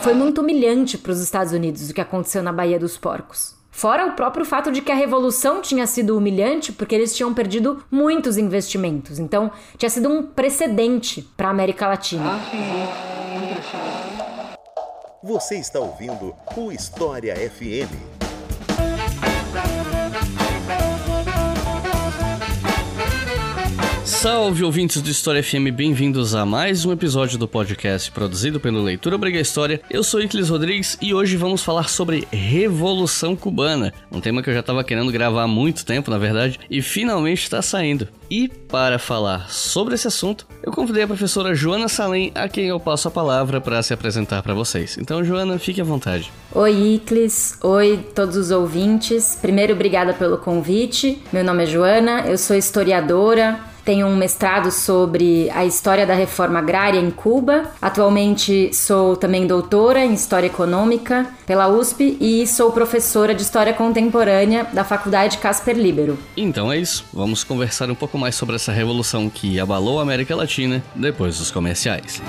Foi muito humilhante para os Estados Unidos o que aconteceu na Baía dos Porcos. Fora o próprio fato de que a revolução tinha sido humilhante porque eles tinham perdido muitos investimentos. Então, tinha sido um precedente para a América Latina. Você está ouvindo o História FM. Salve ouvintes do História FM, bem-vindos a mais um episódio do podcast produzido pelo Leitura Obriga História. Eu sou Iclis Rodrigues e hoje vamos falar sobre Revolução Cubana, um tema que eu já estava querendo gravar há muito tempo, na verdade, e finalmente está saindo. E para falar sobre esse assunto, eu convidei a professora Joana Salem, a quem eu passo a palavra para se apresentar para vocês. Então, Joana, fique à vontade. Oi, Iclis. Oi, todos os ouvintes. Primeiro, obrigada pelo convite. Meu nome é Joana, eu sou historiadora tenho um mestrado sobre a história da reforma agrária em Cuba. Atualmente sou também doutora em História Econômica pela USP e sou professora de História Contemporânea da Faculdade Casper Libero. Então é isso, vamos conversar um pouco mais sobre essa revolução que abalou a América Latina depois dos comerciais.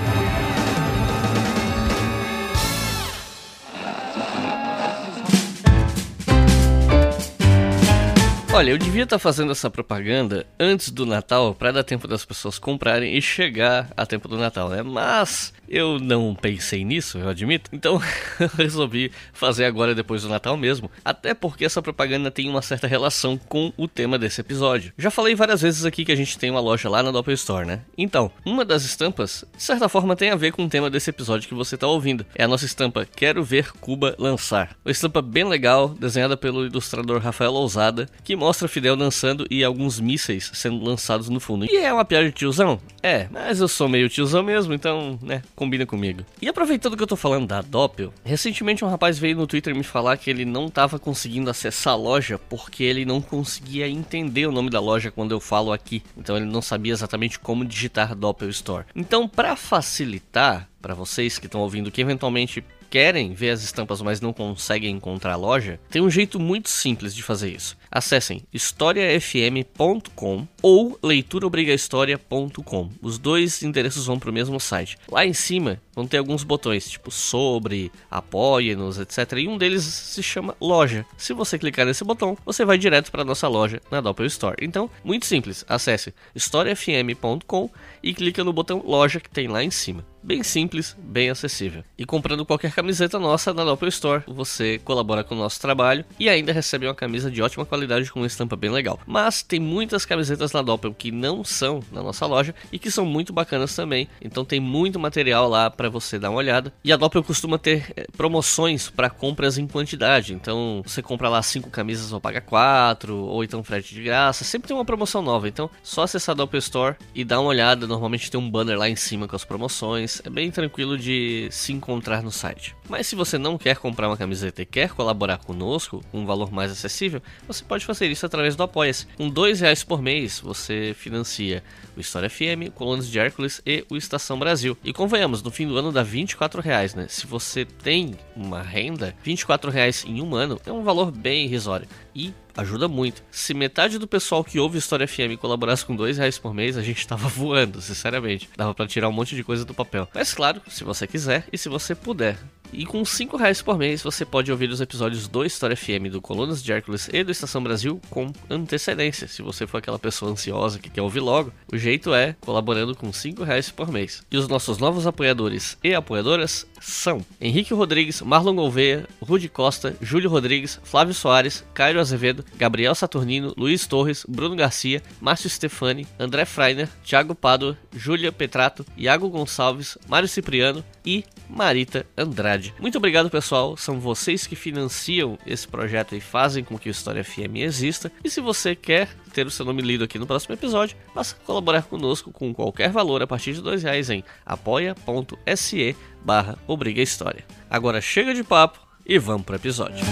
Olha, eu devia estar tá fazendo essa propaganda antes do Natal para dar tempo das pessoas comprarem e chegar a tempo do Natal, né? Mas eu não pensei nisso, eu admito. Então eu resolvi fazer agora depois do Natal mesmo. Até porque essa propaganda tem uma certa relação com o tema desse episódio. Já falei várias vezes aqui que a gente tem uma loja lá na Doppel Store, né? Então, uma das estampas, de certa forma, tem a ver com o tema desse episódio que você está ouvindo. É a nossa estampa Quero Ver Cuba Lançar. Uma estampa bem legal, desenhada pelo ilustrador Rafael Ousada, que mostra Fidel dançando e alguns mísseis sendo lançados no fundo. E é uma piada de tiozão? É, mas eu sou meio tiozão mesmo, então, né, combina comigo. E aproveitando que eu tô falando da Doppel, recentemente um rapaz veio no Twitter me falar que ele não tava conseguindo acessar a loja porque ele não conseguia entender o nome da loja quando eu falo aqui. Então ele não sabia exatamente como digitar Doppel Store. Então, para facilitar para vocês que estão ouvindo que eventualmente querem ver as estampas, mas não conseguem encontrar a loja, tem um jeito muito simples de fazer isso. Acessem historiafm.com ou leituraobrigahistoria.com. Os dois endereços vão para o mesmo site. Lá em cima vão ter alguns botões, tipo sobre, apoie-nos, etc. E um deles se chama loja. Se você clicar nesse botão, você vai direto para nossa loja na Doppel Store. Então, muito simples. Acesse historiafm.com e clica no botão loja que tem lá em cima. Bem simples, bem acessível. E comprando qualquer camiseta nossa na Doppel Store, você colabora com o nosso trabalho e ainda recebe uma camisa de ótima qualidade com uma estampa bem legal. Mas tem muitas camisetas na Doppel que não são na nossa loja e que são muito bacanas também. Então tem muito material lá para você dar uma olhada. E a Doppel costuma ter eh, promoções para compras em quantidade. Então você compra lá cinco camisas ou paga quatro, ou então frete de graça. Sempre tem uma promoção nova. Então só acessar a Doppel Store e dar uma olhada. Normalmente tem um banner lá em cima com as promoções é bem tranquilo de se encontrar no site. Mas se você não quer comprar uma camiseta e quer colaborar conosco com um valor mais acessível, você pode fazer isso através do Apoia-se. Com dois reais por mês você financia o História FM, o Colunas de Hércules e o Estação Brasil. E convenhamos, no fim do ano dá 24 reais, né? Se você tem uma renda, 24 reais em um ano é um valor bem irrisório. E ajuda muito. Se metade do pessoal que ouve História FM colaborasse com dois reais por mês, a gente tava voando, sinceramente. Dava para tirar um monte de coisa do papel. Mas claro, se você quiser e se você puder. E com 5 reais por mês você pode ouvir os episódios do História FM, do Colunas de Hércules e do Estação Brasil com antecedência. Se você for aquela pessoa ansiosa que quer ouvir logo, o jeito é colaborando com 5 reais por mês. E os nossos novos apoiadores e apoiadoras são Henrique Rodrigues, Marlon Gouveia, Rudy Costa, Júlio Rodrigues, Flávio Soares, Cairo Azevedo, Gabriel Saturnino, Luiz Torres, Bruno Garcia, Márcio Stefani, André Freiner, Thiago Pádua, Júlia Petrato, Iago Gonçalves, Mário Cipriano e Marita Andrade. Muito obrigado, pessoal. São vocês que financiam esse projeto e fazem com que o História FM exista. E se você quer ter o seu nome lido aqui no próximo episódio, basta colaborar conosco com qualquer valor a partir de dois reais em apoia.se barra História. Agora chega de papo e vamos para o episódio.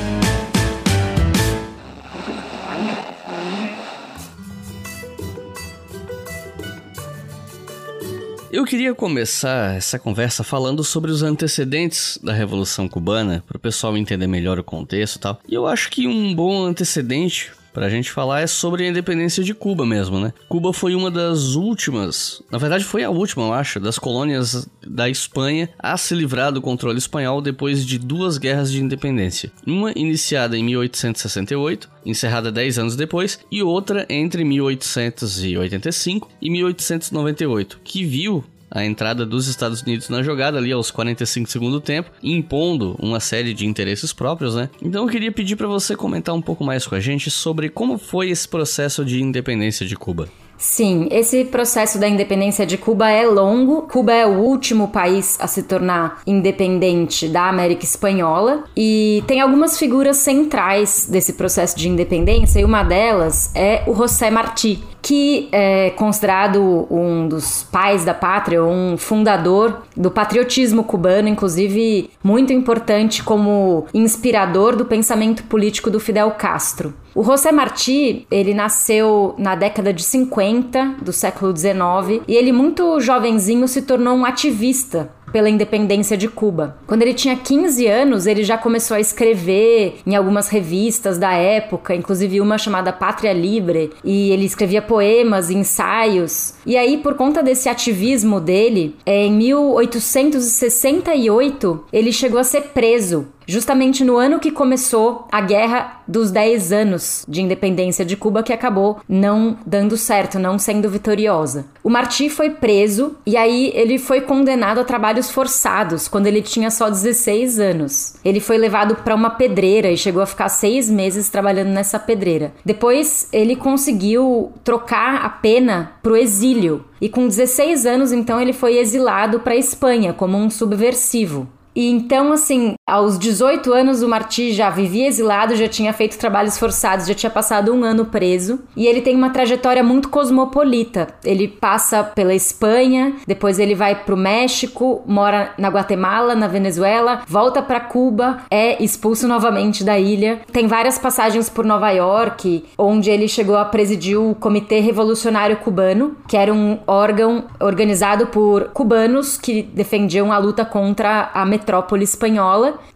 Eu queria começar essa conversa falando sobre os antecedentes da Revolução Cubana, para o pessoal entender melhor o contexto e tal. E eu acho que um bom antecedente pra gente falar é sobre a independência de Cuba mesmo, né? Cuba foi uma das últimas, na verdade foi a última, eu acho, das colônias da Espanha a se livrar do controle espanhol depois de duas guerras de independência. Uma iniciada em 1868, encerrada 10 anos depois, e outra entre 1885 e 1898, que viu a entrada dos Estados Unidos na jogada ali aos 45 segundo tempo, impondo uma série de interesses próprios, né? Então eu queria pedir para você comentar um pouco mais com a gente sobre como foi esse processo de independência de Cuba. Sim, esse processo da independência de Cuba é longo. Cuba é o último país a se tornar independente da América Espanhola e tem algumas figuras centrais desse processo de independência, e uma delas é o José Martí, que é considerado um dos pais da pátria, um fundador do patriotismo cubano, inclusive muito importante como inspirador do pensamento político do Fidel Castro. O José Martí, ele nasceu na década de 50 do século 19 e ele muito jovenzinho se tornou um ativista pela independência de Cuba. Quando ele tinha 15 anos, ele já começou a escrever em algumas revistas da época, inclusive uma chamada Pátria Libre, e ele escrevia poemas, ensaios. E aí, por conta desse ativismo dele, em 1868, ele chegou a ser preso justamente no ano que começou a Guerra dos 10 anos de independência de Cuba, que acabou não dando certo, não sendo vitoriosa. O Martí foi preso e aí ele foi condenado a trabalhos forçados quando ele tinha só 16 anos. Ele foi levado para uma pedreira e chegou a ficar seis meses trabalhando nessa pedreira. Depois ele conseguiu trocar a pena para o exílio e com 16 anos então ele foi exilado para a Espanha como um subversivo. E então, assim, aos 18 anos, o Marti já vivia exilado, já tinha feito trabalhos forçados, já tinha passado um ano preso. E ele tem uma trajetória muito cosmopolita. Ele passa pela Espanha, depois ele vai pro México, mora na Guatemala, na Venezuela, volta para Cuba, é expulso novamente da ilha. Tem várias passagens por Nova York, onde ele chegou a presidir o Comitê Revolucionário Cubano, que era um órgão organizado por cubanos que defendiam a luta contra a metrópole metrópole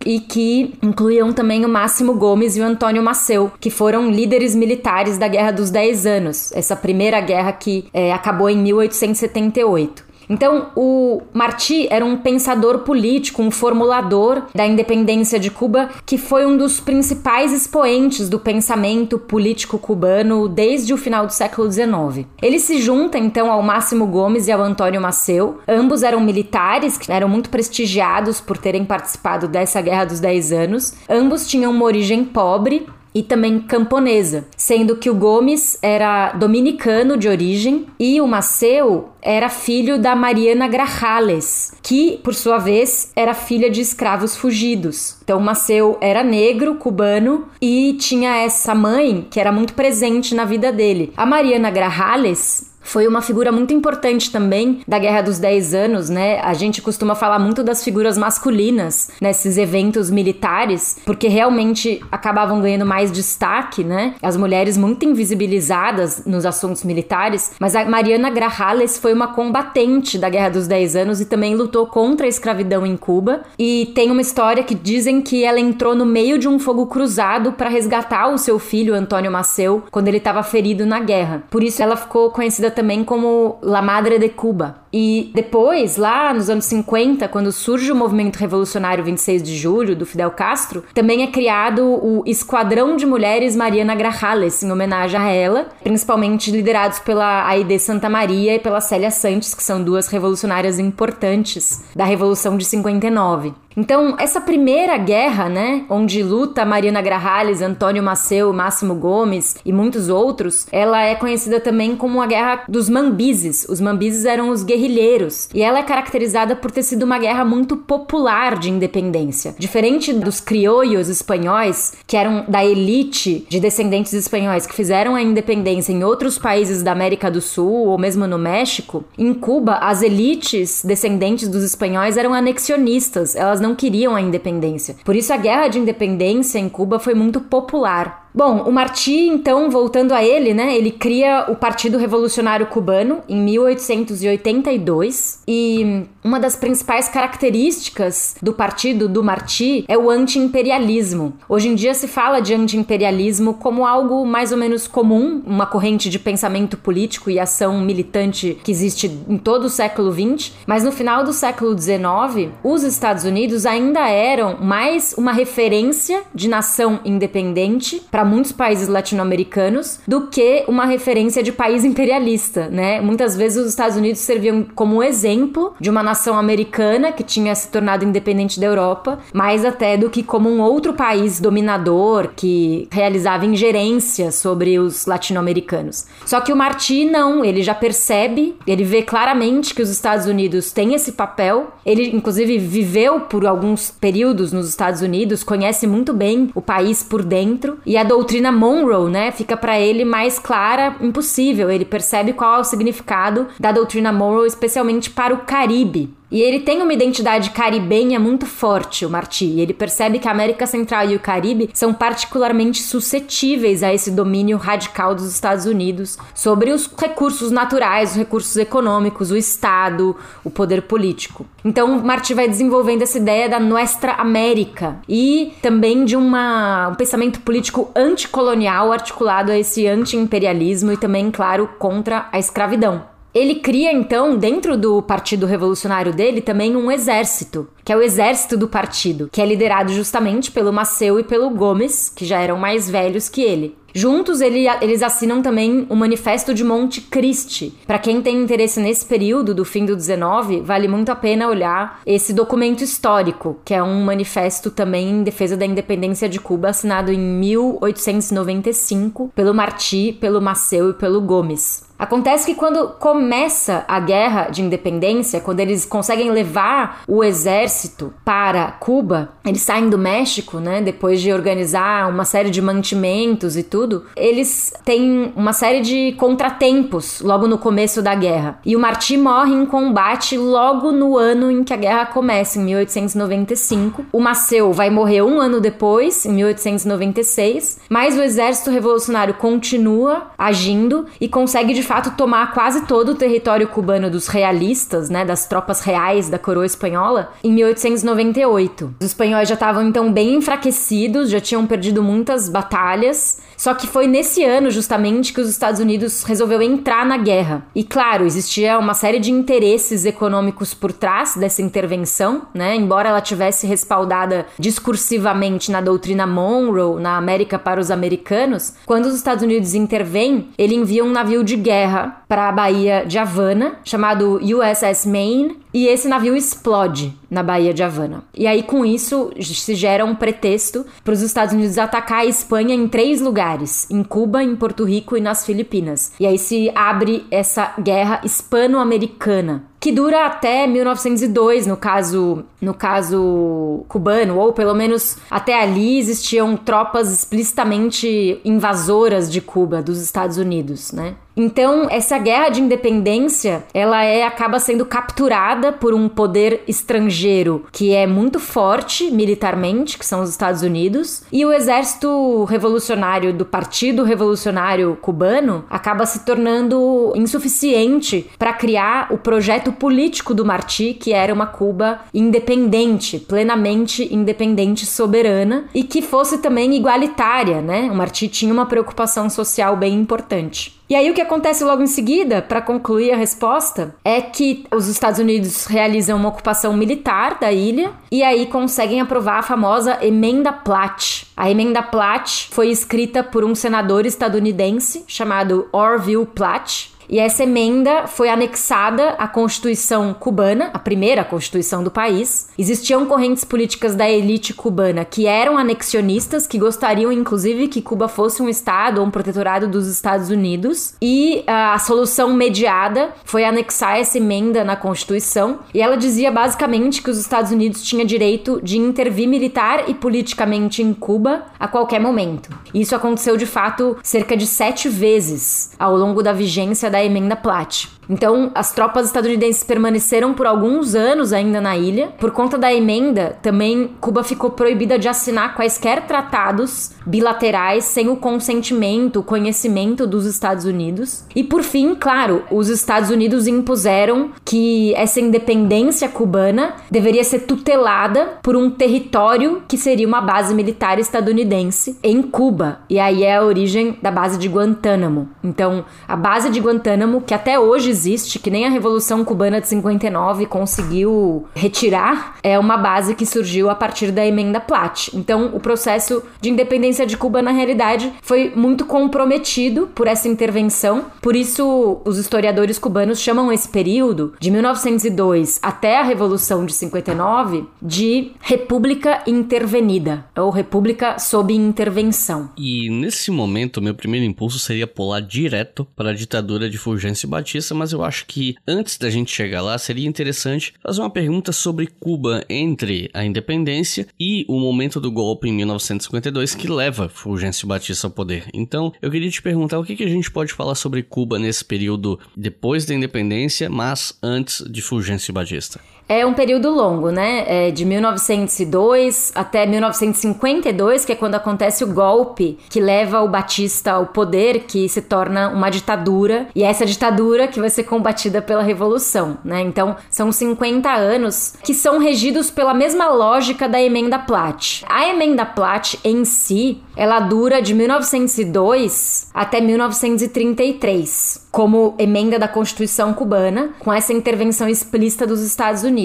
e que incluíam também o Máximo Gomes e o Antônio Maceu, que foram líderes militares da Guerra dos Dez Anos, essa primeira guerra que é, acabou em 1878. Então, o Martí era um pensador político, um formulador da independência de Cuba, que foi um dos principais expoentes do pensamento político cubano desde o final do século XIX. Ele se junta então ao Máximo Gomes e ao Antônio Maceu. Ambos eram militares que eram muito prestigiados por terem participado dessa Guerra dos Dez Anos. Ambos tinham uma origem pobre, e também camponesa, sendo que o Gomes era dominicano de origem e o Maceu era filho da Mariana Grajales, que, por sua vez, era filha de escravos fugidos. Então, Maceu era negro, cubano e tinha essa mãe que era muito presente na vida dele. A Mariana Grajales foi uma figura muito importante também da Guerra dos Dez Anos, né? A gente costuma falar muito das figuras masculinas nesses eventos militares, porque realmente acabavam ganhando mais destaque, né? As mulheres muito invisibilizadas nos assuntos militares, mas a Mariana Grajales foi uma combatente da Guerra dos Dez Anos e também lutou contra a escravidão em Cuba. E tem uma história que dizem que ela entrou no meio de um fogo cruzado para resgatar o seu filho, Antônio Maceu, quando ele estava ferido na guerra. Por isso ela ficou conhecida também como La Madre de Cuba. E depois, lá nos anos 50, quando surge o movimento revolucionário 26 de julho do Fidel Castro, também é criado o Esquadrão de Mulheres Mariana Grajales, em homenagem a ela, principalmente liderados pela Aide Santa Maria e pela Célia Santos, que são duas revolucionárias importantes da Revolução de 59. Então, essa primeira guerra, né, onde luta Mariana Grajales, Antônio Maceu, Máximo Gomes e muitos outros, ela é conhecida também como a Guerra dos Mambizes. Os Mambizes eram os guerrilheiros, e ela é caracterizada por ter sido uma guerra muito popular de independência. Diferente dos criollos espanhóis, que eram da elite de descendentes espanhóis que fizeram a independência em outros países da América do Sul ou mesmo no México, em Cuba, as elites descendentes dos espanhóis eram anexionistas, elas não não queriam a independência. Por isso a guerra de independência em Cuba foi muito popular. Bom, o Martí, então, voltando a ele, né? Ele cria o Partido Revolucionário Cubano em 1882 e uma das principais características do partido do Martí é o anti-imperialismo. Hoje em dia se fala de anti-imperialismo como algo mais ou menos comum, uma corrente de pensamento político e ação militante que existe em todo o século XX, mas no final do século XIX, os Estados Unidos ainda eram mais uma referência de nação independente para muitos países latino-americanos do que uma referência de país imperialista, né? Muitas vezes os Estados Unidos serviam como exemplo de uma nação americana que tinha se tornado independente da Europa, mais até do que como um outro país dominador que realizava ingerência sobre os latino-americanos. Só que o Martí não, ele já percebe, ele vê claramente que os Estados Unidos têm esse papel. Ele inclusive viveu por alguns períodos nos Estados Unidos, conhece muito bem o país por dentro e a doutrina Monroe, né, fica para ele mais clara impossível. Ele percebe qual é o significado da doutrina Monroe, especialmente para o Caribe. E ele tem uma identidade caribenha muito forte, o Marti. Ele percebe que a América Central e o Caribe são particularmente suscetíveis a esse domínio radical dos Estados Unidos sobre os recursos naturais, os recursos econômicos, o Estado, o poder político. Então, Marti vai desenvolvendo essa ideia da Nuestra América e também de uma, um pensamento político anticolonial articulado a esse anti-imperialismo e também, claro, contra a escravidão. Ele cria então, dentro do Partido Revolucionário dele, também um exército, que é o exército do partido, que é liderado justamente pelo Maceu e pelo Gomes, que já eram mais velhos que ele. Juntos, ele, eles assinam também o Manifesto de Monte Cristi. Para quem tem interesse nesse período do fim do 19, vale muito a pena olhar esse documento histórico, que é um manifesto também em defesa da independência de Cuba, assinado em 1895 pelo Martí, pelo Maceu e pelo Gomes. Acontece que quando começa a guerra de independência, quando eles conseguem levar o exército para Cuba, eles saem do México, né? Depois de organizar uma série de mantimentos e tudo, eles têm uma série de contratempos logo no começo da guerra. E o Martí morre em combate logo no ano em que a guerra começa, em 1895. O Maceu vai morrer um ano depois, em 1896, mas o exército revolucionário continua agindo e consegue de fato tomar quase todo o território cubano dos realistas, né, das tropas reais da coroa espanhola, em 1898. Os espanhóis já estavam então bem enfraquecidos, já tinham perdido muitas batalhas, só que foi nesse ano justamente que os Estados Unidos resolveu entrar na guerra. E claro, existia uma série de interesses econômicos por trás dessa intervenção, né? Embora ela tivesse respaldada discursivamente na doutrina Monroe, na América para os americanos, quando os Estados Unidos intervêm, ele envia um navio de guerra para a Baía de Havana, chamado USS Maine, e esse navio explode na Baía de Havana. E aí, com isso, se gera um pretexto para os Estados Unidos atacar a Espanha em três lugares: em Cuba, em Porto Rico e nas Filipinas. E aí se abre essa guerra hispano-americana que dura até 1902 no caso no caso cubano ou pelo menos até ali existiam tropas explicitamente invasoras de Cuba dos Estados Unidos, né? Então essa guerra de independência ela é acaba sendo capturada por um poder estrangeiro que é muito forte militarmente, que são os Estados Unidos, e o exército revolucionário do Partido Revolucionário Cubano acaba se tornando insuficiente para criar o projeto projeto político do Martí, que era uma Cuba independente, plenamente independente, soberana e que fosse também igualitária, né? O Martí tinha uma preocupação social bem importante. E aí o que acontece logo em seguida, para concluir a resposta, é que os Estados Unidos realizam uma ocupação militar da ilha e aí conseguem aprovar a famosa Emenda Platt. A Emenda Platt foi escrita por um senador estadunidense chamado Orville Platt e essa emenda foi anexada à Constituição cubana, a primeira Constituição do país. Existiam correntes políticas da elite cubana que eram anexionistas, que gostariam inclusive que Cuba fosse um estado ou um protetorado dos Estados Unidos. E a solução mediada foi anexar essa emenda na Constituição. E ela dizia basicamente que os Estados Unidos tinham direito de intervir militar e politicamente em Cuba a qualquer momento. Isso aconteceu de fato cerca de sete vezes ao longo da vigência da da emenda Platt. Então, as tropas estadunidenses permaneceram por alguns anos ainda na ilha. Por conta da emenda, também Cuba ficou proibida de assinar quaisquer tratados bilaterais sem o consentimento, o conhecimento dos Estados Unidos. E por fim, claro, os Estados Unidos impuseram que essa independência cubana deveria ser tutelada por um território que seria uma base militar estadunidense em Cuba. E aí é a origem da base de Guantánamo. Então, a base de Guantánamo, que até hoje existe, que nem a Revolução Cubana de 59 conseguiu retirar, é uma base que surgiu a partir da emenda Platt. Então, o processo de independência de Cuba, na realidade, foi muito comprometido por essa intervenção. Por isso, os historiadores cubanos chamam esse período, de 1902 até a Revolução de 59, de República Intervenida, ou República sob intervenção. E nesse momento, meu primeiro impulso seria pular direto para a ditadura de Fulgêncio Batista, mas eu acho que antes da gente chegar lá, seria interessante fazer uma pergunta sobre Cuba entre a independência e o momento do golpe em 1952 que leva Fulgêncio Batista ao poder. Então, eu queria te perguntar o que, que a gente pode falar sobre Cuba nesse período depois da independência, mas antes de Fulgêncio Batista. É um período longo, né? É de 1902 até 1952, que é quando acontece o golpe que leva o Batista ao poder, que se torna uma ditadura, e é essa ditadura que vai ser combatida pela revolução, né? Então, são 50 anos que são regidos pela mesma lógica da emenda Platt. A emenda Platt em si, ela dura de 1902 até 1933 como emenda da Constituição cubana, com essa intervenção explícita dos Estados Unidos.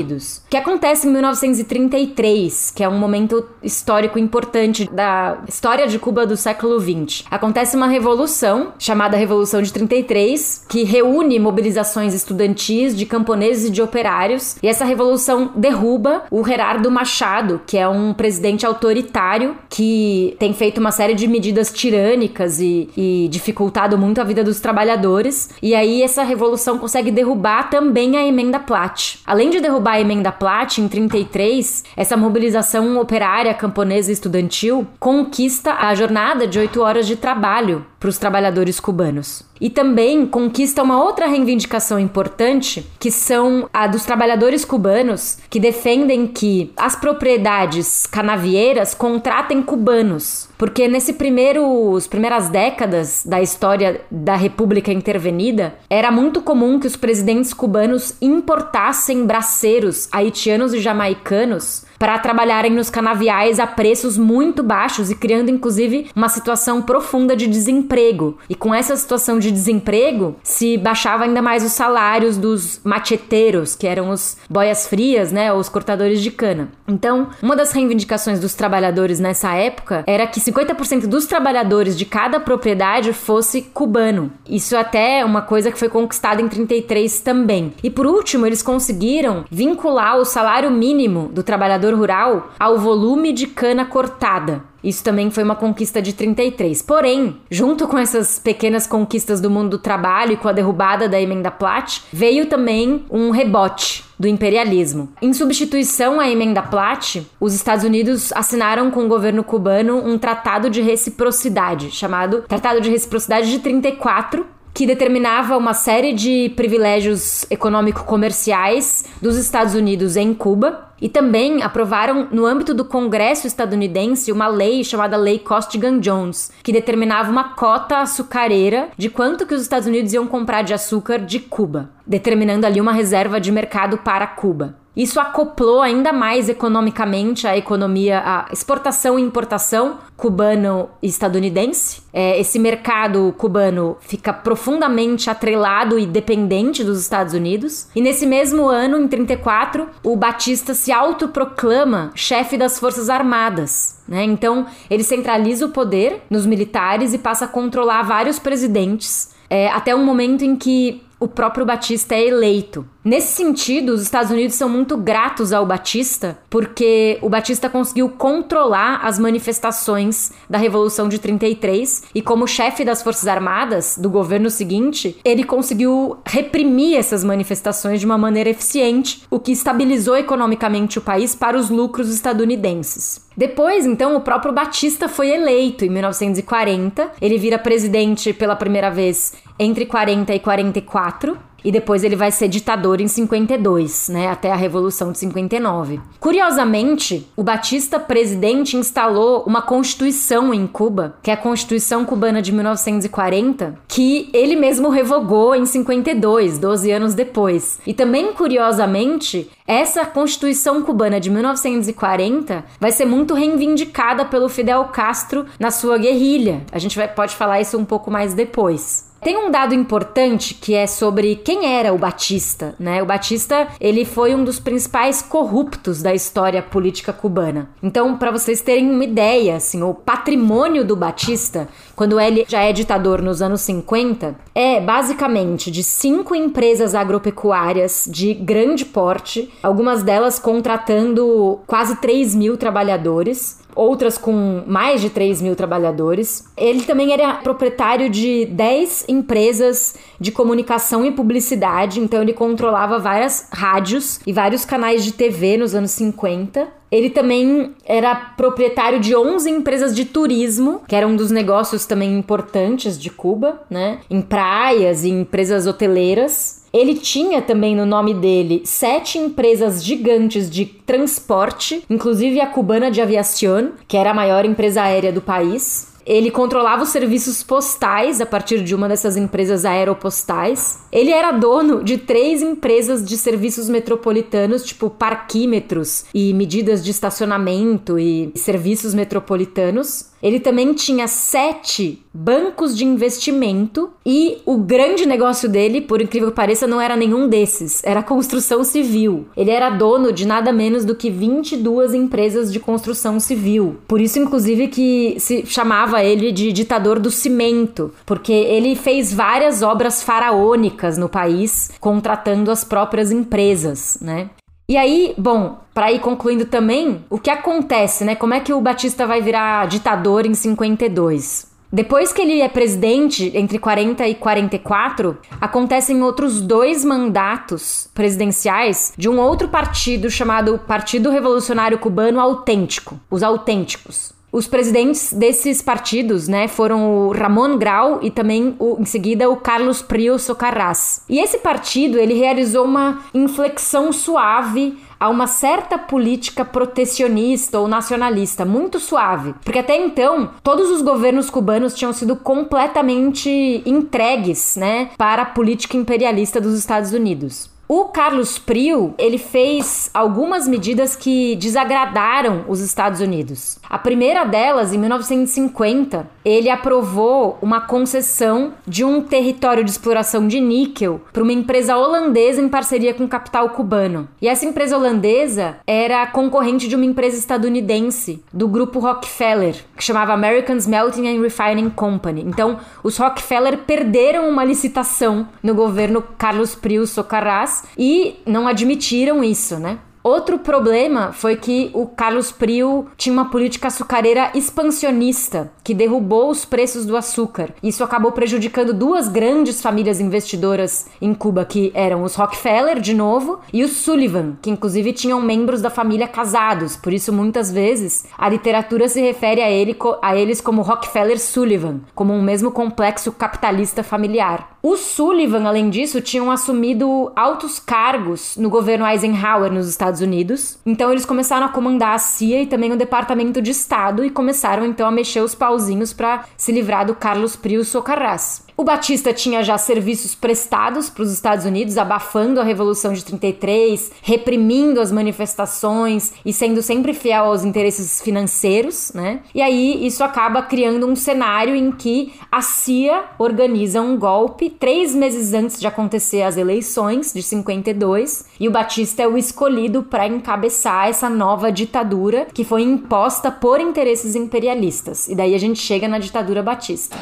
O que acontece em 1933, que é um momento histórico importante da história de Cuba do século XX. Acontece uma revolução, chamada Revolução de 33, que reúne mobilizações estudantis de camponeses e de operários, e essa revolução derruba o Gerardo Machado, que é um presidente autoritário que tem feito uma série de medidas tirânicas e, e dificultado muito a vida dos trabalhadores e aí essa revolução consegue derrubar também a emenda Platt. Além de derrubar a emenda Platt em 33, essa mobilização operária camponesa estudantil conquista a jornada de oito horas de trabalho para os trabalhadores cubanos. E também conquista uma outra reivindicação importante, que são a dos trabalhadores cubanos que defendem que as propriedades canavieiras contratem cubanos, porque nesse primeiro, as primeiras décadas da história da República Intervenida, era muito comum que os presidentes cubanos importassem braceiros haitianos e jamaicanos para trabalharem nos canaviais a preços muito baixos e criando inclusive uma situação profunda de desemprego. E com essa situação de desemprego, se baixava ainda mais os salários dos macheteiros, que eram os boias frias, né, os cortadores de cana. Então, uma das reivindicações dos trabalhadores nessa época era que 50% dos trabalhadores de cada propriedade fosse cubano. Isso até é uma coisa que foi conquistada em 33 também. E por último, eles conseguiram vincular o salário mínimo do trabalhador rural ao volume de cana cortada. Isso também foi uma conquista de 33. Porém, junto com essas pequenas conquistas do mundo do trabalho e com a derrubada da emenda Platt, veio também um rebote do imperialismo. Em substituição à emenda Platt, os Estados Unidos assinaram com o governo cubano um tratado de reciprocidade, chamado Tratado de Reciprocidade de 34, que determinava uma série de privilégios econômico-comerciais dos Estados Unidos em Cuba. E também aprovaram, no âmbito do Congresso estadunidense, uma lei chamada Lei Costigan-Jones, que determinava uma cota açucareira de quanto que os Estados Unidos iam comprar de açúcar de Cuba, determinando ali uma reserva de mercado para Cuba. Isso acoplou ainda mais economicamente a economia, a exportação e importação cubano-estadunidense. É, esse mercado cubano fica profundamente atrelado e dependente dos Estados Unidos. E nesse mesmo ano, em 34, o Batista se autoproclama chefe das Forças Armadas. Né? Então, ele centraliza o poder nos militares e passa a controlar vários presidentes. É, até um momento em que o próprio Batista é eleito. Nesse sentido, os Estados Unidos são muito gratos ao Batista, porque o Batista conseguiu controlar as manifestações da Revolução de 33 e como chefe das Forças Armadas do governo seguinte, ele conseguiu reprimir essas manifestações de uma maneira eficiente, o que estabilizou economicamente o país para os lucros estadunidenses. Depois, então, o próprio Batista foi eleito em 1940. Ele vira presidente pela primeira vez entre 40 e 44 e depois ele vai ser ditador em 52, né, até a Revolução de 59. Curiosamente, o Batista presidente instalou uma constituição em Cuba, que é a Constituição Cubana de 1940, que ele mesmo revogou em 52, 12 anos depois. E também curiosamente, essa Constituição Cubana de 1940 vai ser muito reivindicada pelo Fidel Castro na sua guerrilha. A gente vai, pode falar isso um pouco mais depois. Tem um dado importante que é sobre quem era o Batista, né? O Batista, ele foi um dos principais corruptos da história política cubana. Então, para vocês terem uma ideia, assim, o patrimônio do Batista, quando ele já é ditador nos anos 50, é basicamente de cinco empresas agropecuárias de grande porte, algumas delas contratando quase 3 mil trabalhadores outras com mais de 3 mil trabalhadores. Ele também era proprietário de 10 empresas de comunicação e publicidade, então ele controlava várias rádios e vários canais de TV nos anos 50. Ele também era proprietário de 11 empresas de turismo, que era um dos negócios também importantes de Cuba, né? Em praias e empresas hoteleiras. Ele tinha também no nome dele sete empresas gigantes de transporte, inclusive a cubana de aviación, que era a maior empresa aérea do país. Ele controlava os serviços postais a partir de uma dessas empresas aeropostais. Ele era dono de três empresas de serviços metropolitanos, tipo parquímetros e medidas de estacionamento e serviços metropolitanos. Ele também tinha sete bancos de investimento e o grande negócio dele, por incrível que pareça, não era nenhum desses, era construção civil. Ele era dono de nada menos do que 22 empresas de construção civil. Por isso, inclusive, que se chamava ele de ditador do cimento, porque ele fez várias obras faraônicas no país, contratando as próprias empresas, né? E aí, bom, para ir concluindo também, o que acontece, né? Como é que o Batista vai virar ditador em 52? Depois que ele é presidente, entre 40 e 44, acontecem outros dois mandatos presidenciais de um outro partido chamado Partido Revolucionário Cubano Autêntico, os Autênticos. Os presidentes desses partidos, né, foram o Ramon Grau e também o, em seguida o Carlos Prio Socarrás. E esse partido, ele realizou uma inflexão suave a uma certa política protecionista ou nacionalista, muito suave. Porque até então, todos os governos cubanos tinham sido completamente entregues, né, para a política imperialista dos Estados Unidos. O Carlos Prio, ele fez algumas medidas que desagradaram os Estados Unidos. A primeira delas, em 1950, ele aprovou uma concessão de um território de exploração de níquel para uma empresa holandesa em parceria com o capital cubano. E essa empresa holandesa era concorrente de uma empresa estadunidense do grupo Rockefeller, que chamava American Smelting and Refining Company. Então, os Rockefeller perderam uma licitação no governo Carlos Prio Socarrás e não admitiram isso, né? Outro problema foi que o Carlos Prio tinha uma política açucareira expansionista, que derrubou os preços do açúcar. Isso acabou prejudicando duas grandes famílias investidoras em Cuba, que eram os Rockefeller, de novo, e os Sullivan, que inclusive tinham membros da família casados. Por isso, muitas vezes, a literatura se refere a, ele, a eles como Rockefeller-Sullivan, como um mesmo complexo capitalista familiar. Os Sullivan, além disso, tinham assumido altos cargos no governo Eisenhower nos Estados Estados Unidos. Então eles começaram a comandar a CIA e também o Departamento de Estado e começaram então a mexer os pauzinhos para se livrar do Carlos Prio Socarrás. O Batista tinha já serviços prestados para os Estados Unidos, abafando a Revolução de 33, reprimindo as manifestações e sendo sempre fiel aos interesses financeiros, né? E aí isso acaba criando um cenário em que a CIA organiza um golpe três meses antes de acontecer as eleições de 52 e o Batista é o escolhido para encabeçar essa nova ditadura que foi imposta por interesses imperialistas. E daí a gente chega na ditadura Batista.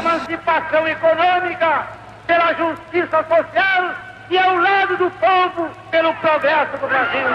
Emancipação econômica, pela justiça social e ao lado do povo pelo progresso do Brasil.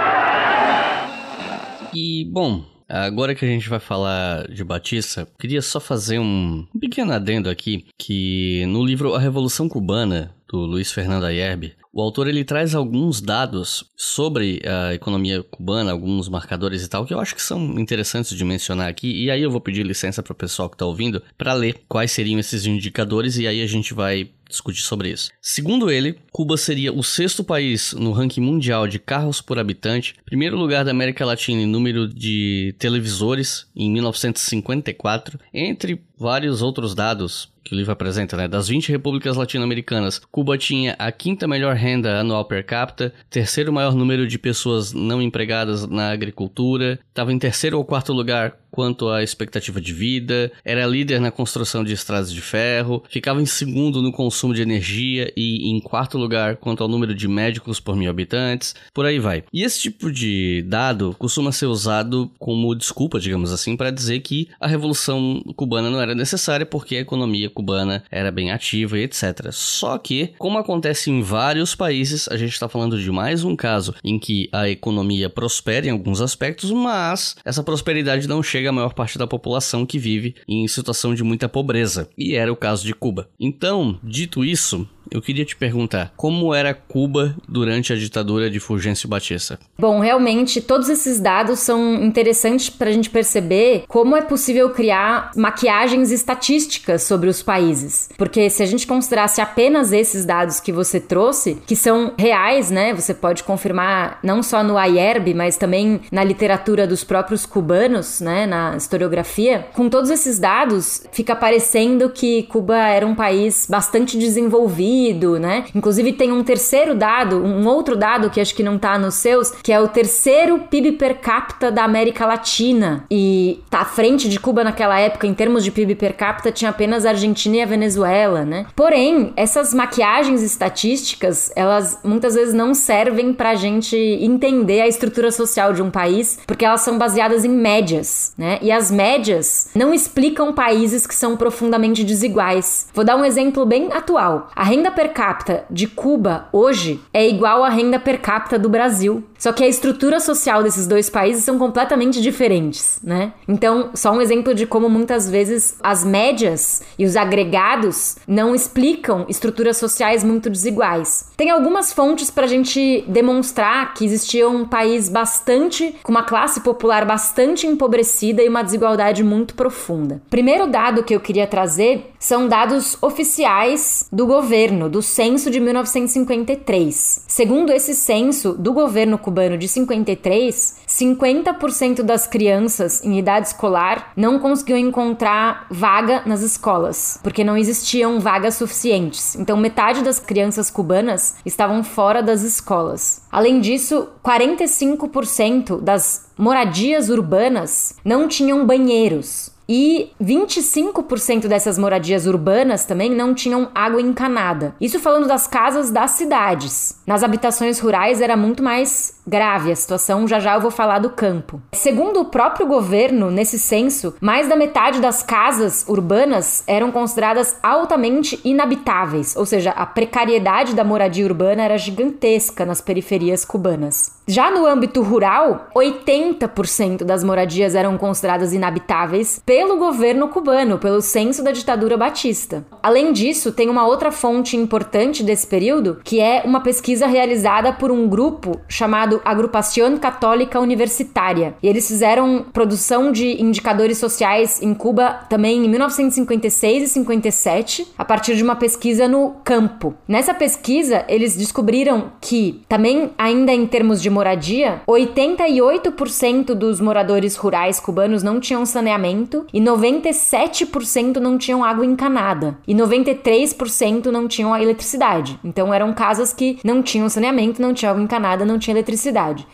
E, bom, Agora que a gente vai falar de Batista, queria só fazer um pequeno adendo aqui, que no livro A Revolução Cubana, do Luiz Fernando Ayerbe, o autor ele traz alguns dados sobre a economia cubana, alguns marcadores e tal, que eu acho que são interessantes de mencionar aqui. E aí eu vou pedir licença para o pessoal que está ouvindo para ler quais seriam esses indicadores e aí a gente vai discutir sobre isso. Segundo ele, Cuba seria o sexto país no ranking mundial de carros por habitante, primeiro lugar da América Latina em número de televisores em 1954, entre vários outros dados que o livro apresenta, né? Das 20 repúblicas latino-americanas, Cuba tinha a quinta melhor renda anual per capita, terceiro maior número de pessoas não empregadas na agricultura, estava em terceiro ou quarto lugar quanto à expectativa de vida, era líder na construção de estradas de ferro, ficava em segundo no consumo de energia e em quarto lugar quanto ao número de médicos por mil habitantes, por aí vai. E esse tipo de dado costuma ser usado como desculpa, digamos assim, para dizer que a revolução cubana não era necessária porque a economia cubana era bem ativa e etc. Só que, como acontece em vários países, a gente está falando de mais um caso em que a economia prospera em alguns aspectos, mas essa prosperidade não chega à maior parte da população que vive em situação de muita pobreza. E era o caso de Cuba. Então, dito isso, eu queria te perguntar, como era Cuba durante a ditadura de Fulgêncio Batista? Bom, realmente todos esses dados são interessantes para a gente perceber como é possível criar maquiagens estatísticas sobre os países. Porque se a gente considerasse apenas esses dados que você trouxe, que são reais, né? Você pode confirmar não só no IERB, mas também na literatura dos próprios cubanos, né? Na historiografia. Com todos esses dados, fica parecendo que Cuba era um país bastante desenvolvido né? Inclusive tem um terceiro dado, um outro dado que acho que não tá nos seus, que é o terceiro PIB per capita da América Latina. E tá à frente de Cuba naquela época, em termos de PIB per capita, tinha apenas a Argentina e a Venezuela, né? Porém, essas maquiagens estatísticas, elas muitas vezes não servem pra gente entender a estrutura social de um país, porque elas são baseadas em médias, né? E as médias não explicam países que são profundamente desiguais. Vou dar um exemplo bem atual. A renda renda per capita de Cuba hoje é igual à renda per capita do Brasil. Só que a estrutura social desses dois países são completamente diferentes, né? Então, só um exemplo de como muitas vezes as médias e os agregados não explicam estruturas sociais muito desiguais. Tem algumas fontes para a gente demonstrar que existia um país bastante com uma classe popular bastante empobrecida e uma desigualdade muito profunda. Primeiro dado que eu queria trazer são dados oficiais do governo, do censo de 1953. Segundo esse censo do governo cubano de 53, 50% das crianças em idade escolar não conseguiam encontrar vaga nas escolas, porque não existiam vagas suficientes. Então, metade das crianças cubanas estavam fora das escolas. Além disso, 45% das moradias urbanas não tinham banheiros. E 25% dessas moradias urbanas também não tinham água encanada. Isso falando das casas das cidades. Nas habitações rurais era muito mais grave a situação, já já eu vou falar do campo. Segundo o próprio governo, nesse censo, mais da metade das casas urbanas eram consideradas altamente inabitáveis, ou seja, a precariedade da moradia urbana era gigantesca nas periferias cubanas. Já no âmbito rural, 80% das moradias eram consideradas inabitáveis pelo governo cubano, pelo censo da ditadura batista. Além disso, tem uma outra fonte importante desse período, que é uma pesquisa realizada por um grupo chamado Agrupación Católica Universitária. E eles fizeram produção de indicadores sociais em Cuba também em 1956 e 57, a partir de uma pesquisa no campo. Nessa pesquisa, eles descobriram que, também ainda em termos de moradia, 88% dos moradores rurais cubanos não tinham saneamento e 97% não tinham água encanada e 93% não tinham a eletricidade. Então eram casas que não tinham saneamento, não tinham água encanada, não tinha eletricidade.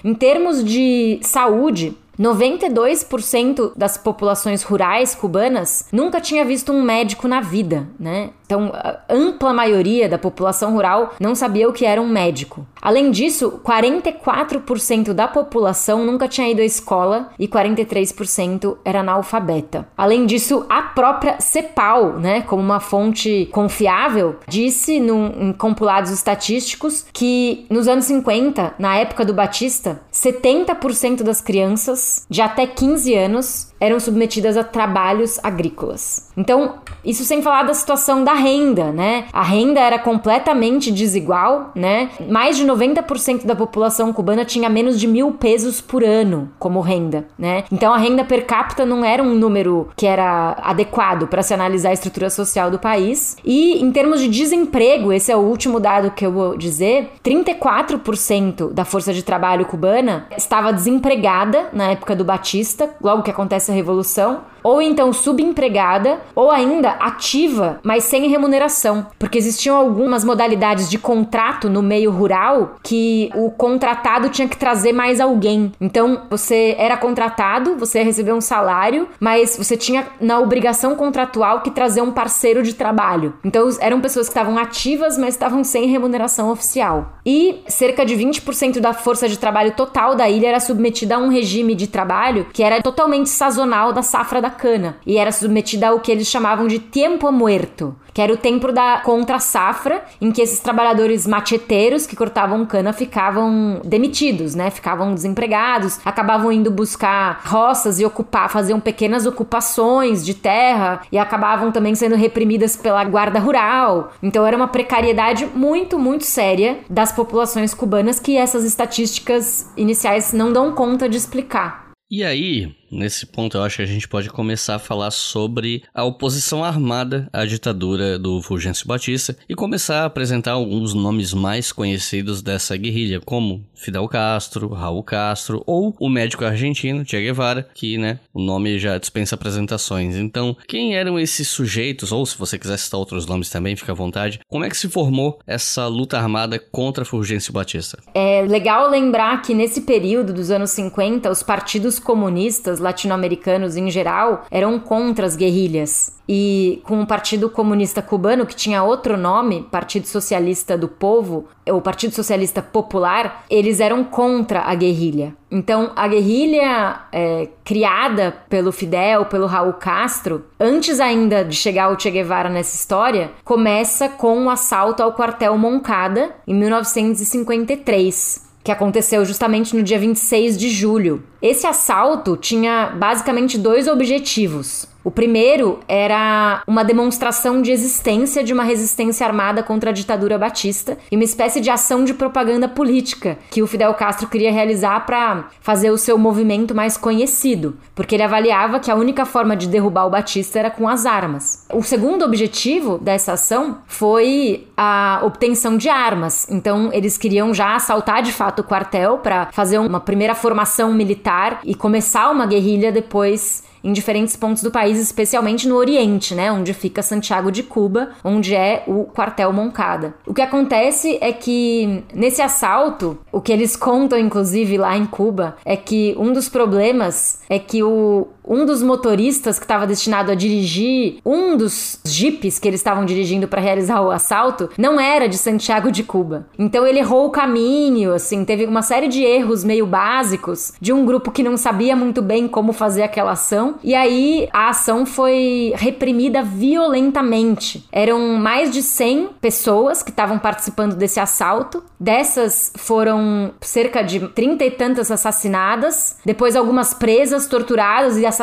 Em termos de saúde, 92% das populações rurais cubanas nunca tinha visto um médico na vida, né? Então, a ampla maioria da população rural não sabia o que era um médico. Além disso, 44% da população nunca tinha ido à escola e 43% era analfabeta. Além disso, a própria CEPAL, né, como uma fonte confiável, disse num, em compilados estatísticos que nos anos 50, na época do Batista, 70% das crianças de até 15 anos eram submetidas a trabalhos agrícolas. Então, isso sem falar da situação da renda, né? A renda era completamente desigual, né? Mais de 90% da população cubana tinha menos de mil pesos por ano como renda, né? Então a renda per capita não era um número que era adequado para se analisar a estrutura social do país. E em termos de desemprego, esse é o último dado que eu vou dizer, 34% da força de trabalho cubana estava desempregada na época do Batista, logo que acontece a revolução, ou então subempregada, ou ainda ativa, mas sem remuneração, porque existiam algumas modalidades de contrato no meio rural que o contratado tinha que trazer mais alguém. Então, você era contratado, você recebeu um salário, mas você tinha na obrigação contratual que trazer um parceiro de trabalho. Então, eram pessoas que estavam ativas, mas estavam sem remuneração oficial. E cerca de 20% da força de trabalho total da ilha era submetida a um regime de trabalho que era totalmente sazonal da safra da cana e era submetida ao que eles chamavam de tempo muerto, que era o tempo da contra-safra, em que esses trabalhadores macheteiros que cortavam cana ficavam demitidos, né? Ficavam desempregados, acabavam indo buscar roças e ocupar, faziam pequenas ocupações de terra e acabavam também sendo reprimidas pela guarda rural. Então era uma precariedade muito, muito séria das populações cubanas que essas estatísticas iniciais não dão conta de explicar. E aí, Nesse ponto, eu acho que a gente pode começar a falar sobre a oposição armada à ditadura do Fulgêncio Batista e começar a apresentar alguns nomes mais conhecidos dessa guerrilha, como Fidel Castro, Raul Castro ou o médico argentino Che Guevara, que, né, o nome já dispensa apresentações. Então, quem eram esses sujeitos, ou se você quiser citar outros nomes também, fica à vontade, como é que se formou essa luta armada contra Fulgêncio Batista? É legal lembrar que nesse período dos anos 50, os partidos comunistas latino-americanos em geral eram contra as guerrilhas. E com o Partido Comunista Cubano, que tinha outro nome, Partido Socialista do Povo, ou Partido Socialista Popular, eles eram contra a guerrilha. Então, a guerrilha é, criada pelo Fidel, pelo Raul Castro, antes ainda de chegar o Che Guevara nessa história, começa com o assalto ao quartel Moncada em 1953 que aconteceu justamente no dia 26 de julho. Esse assalto tinha basicamente dois objetivos. O primeiro era uma demonstração de existência de uma resistência armada contra a ditadura batista e uma espécie de ação de propaganda política que o Fidel Castro queria realizar para fazer o seu movimento mais conhecido, porque ele avaliava que a única forma de derrubar o Batista era com as armas. O segundo objetivo dessa ação foi a obtenção de armas. Então, eles queriam já assaltar de fato o quartel para fazer uma primeira formação militar e começar uma guerrilha depois em diferentes pontos do país, especialmente no Oriente, né, onde fica Santiago de Cuba, onde é o quartel Moncada. O que acontece é que nesse assalto, o que eles contam inclusive lá em Cuba é que um dos problemas é que o um dos motoristas que estava destinado a dirigir um dos jipes que eles estavam dirigindo para realizar o assalto não era de Santiago de Cuba. Então ele errou o caminho, assim, teve uma série de erros meio básicos de um grupo que não sabia muito bem como fazer aquela ação. E aí a ação foi reprimida violentamente. Eram mais de 100 pessoas que estavam participando desse assalto. Dessas foram cerca de 30 e tantas assassinadas, depois algumas presas, torturadas e assassinadas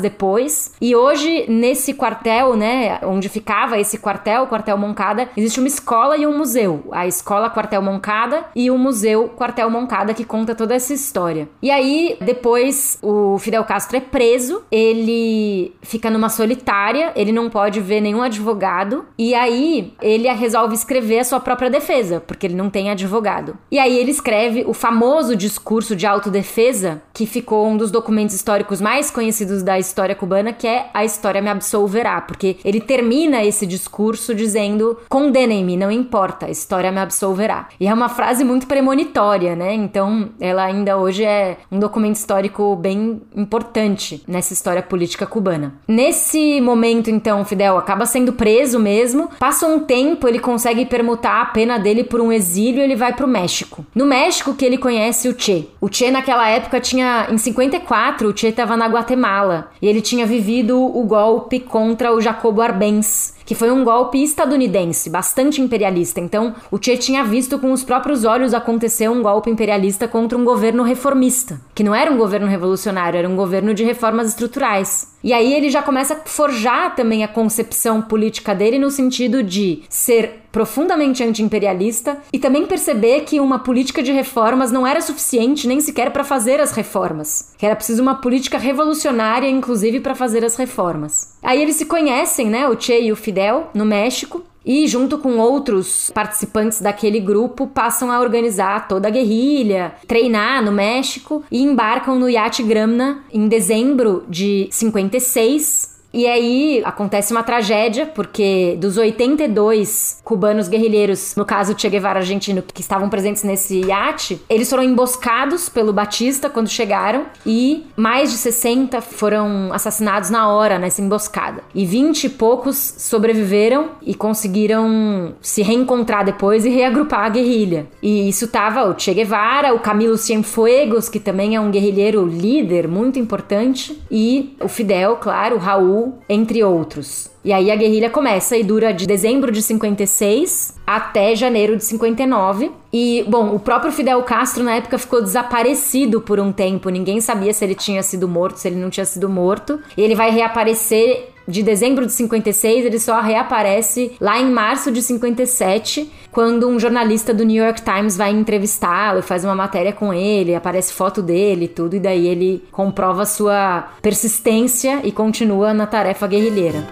depois. E hoje, nesse quartel, né, onde ficava esse quartel, o quartel Moncada, existe uma escola e um museu. A escola Quartel Moncada e o museu Quartel Moncada, que conta toda essa história. E aí, depois, o Fidel Castro é preso, ele fica numa solitária, ele não pode ver nenhum advogado, e aí ele resolve escrever a sua própria defesa, porque ele não tem advogado. E aí ele escreve o famoso discurso de autodefesa, que ficou um dos documentos históricos mais conhecidos conhecidos da história cubana, que é A História Me Absolverá, porque ele termina esse discurso dizendo: condenem-me, não importa, a história me absolverá. E é uma frase muito premonitória, né? Então, ela ainda hoje é um documento histórico bem importante nessa história política cubana. Nesse momento, então, Fidel acaba sendo preso mesmo. Passa um tempo, ele consegue permutar a pena dele por um exílio e ele vai pro México. No México que ele conhece o Che. O Che naquela época tinha em 54, o Che estava na Guatemala Guatemala. E ele tinha vivido o golpe contra o Jacobo Arbenz, que foi um golpe estadunidense, bastante imperialista. Então, o Che tinha visto com os próprios olhos acontecer um golpe imperialista contra um governo reformista, que não era um governo revolucionário, era um governo de reformas estruturais. E aí ele já começa a forjar também a concepção política dele no sentido de ser profundamente anti-imperialista e também perceber que uma política de reformas não era suficiente nem sequer para fazer as reformas, que era preciso uma política revolucionária, inclusive, para fazer as reformas. Aí eles se conhecem, né, o Che e o Fidel, no México, e, junto com outros participantes daquele grupo, passam a organizar toda a guerrilha, treinar no México e embarcam no iate Gramna em dezembro de 56 e aí acontece uma tragédia, porque dos 82 cubanos guerrilheiros, no caso Che Guevara argentino, que estavam presentes nesse iate, eles foram emboscados pelo Batista quando chegaram e mais de 60 foram assassinados na hora nessa emboscada. E 20 e poucos sobreviveram e conseguiram se reencontrar depois e reagrupar a guerrilha. E isso tava o Che Guevara, o Camilo Cienfuegos, que também é um guerrilheiro líder muito importante, e o Fidel, claro, o Raul entre outros. E aí a guerrilha começa e dura de dezembro de 56 até janeiro de 59. E, bom, o próprio Fidel Castro na época ficou desaparecido por um tempo. Ninguém sabia se ele tinha sido morto, se ele não tinha sido morto. E ele vai reaparecer de dezembro de 56, ele só reaparece lá em março de 57, quando um jornalista do New York Times vai entrevistá-lo, faz uma matéria com ele, aparece foto dele e tudo, e daí ele comprova sua persistência e continua na tarefa guerrilheira.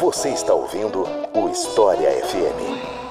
Você está ouvindo o História FM.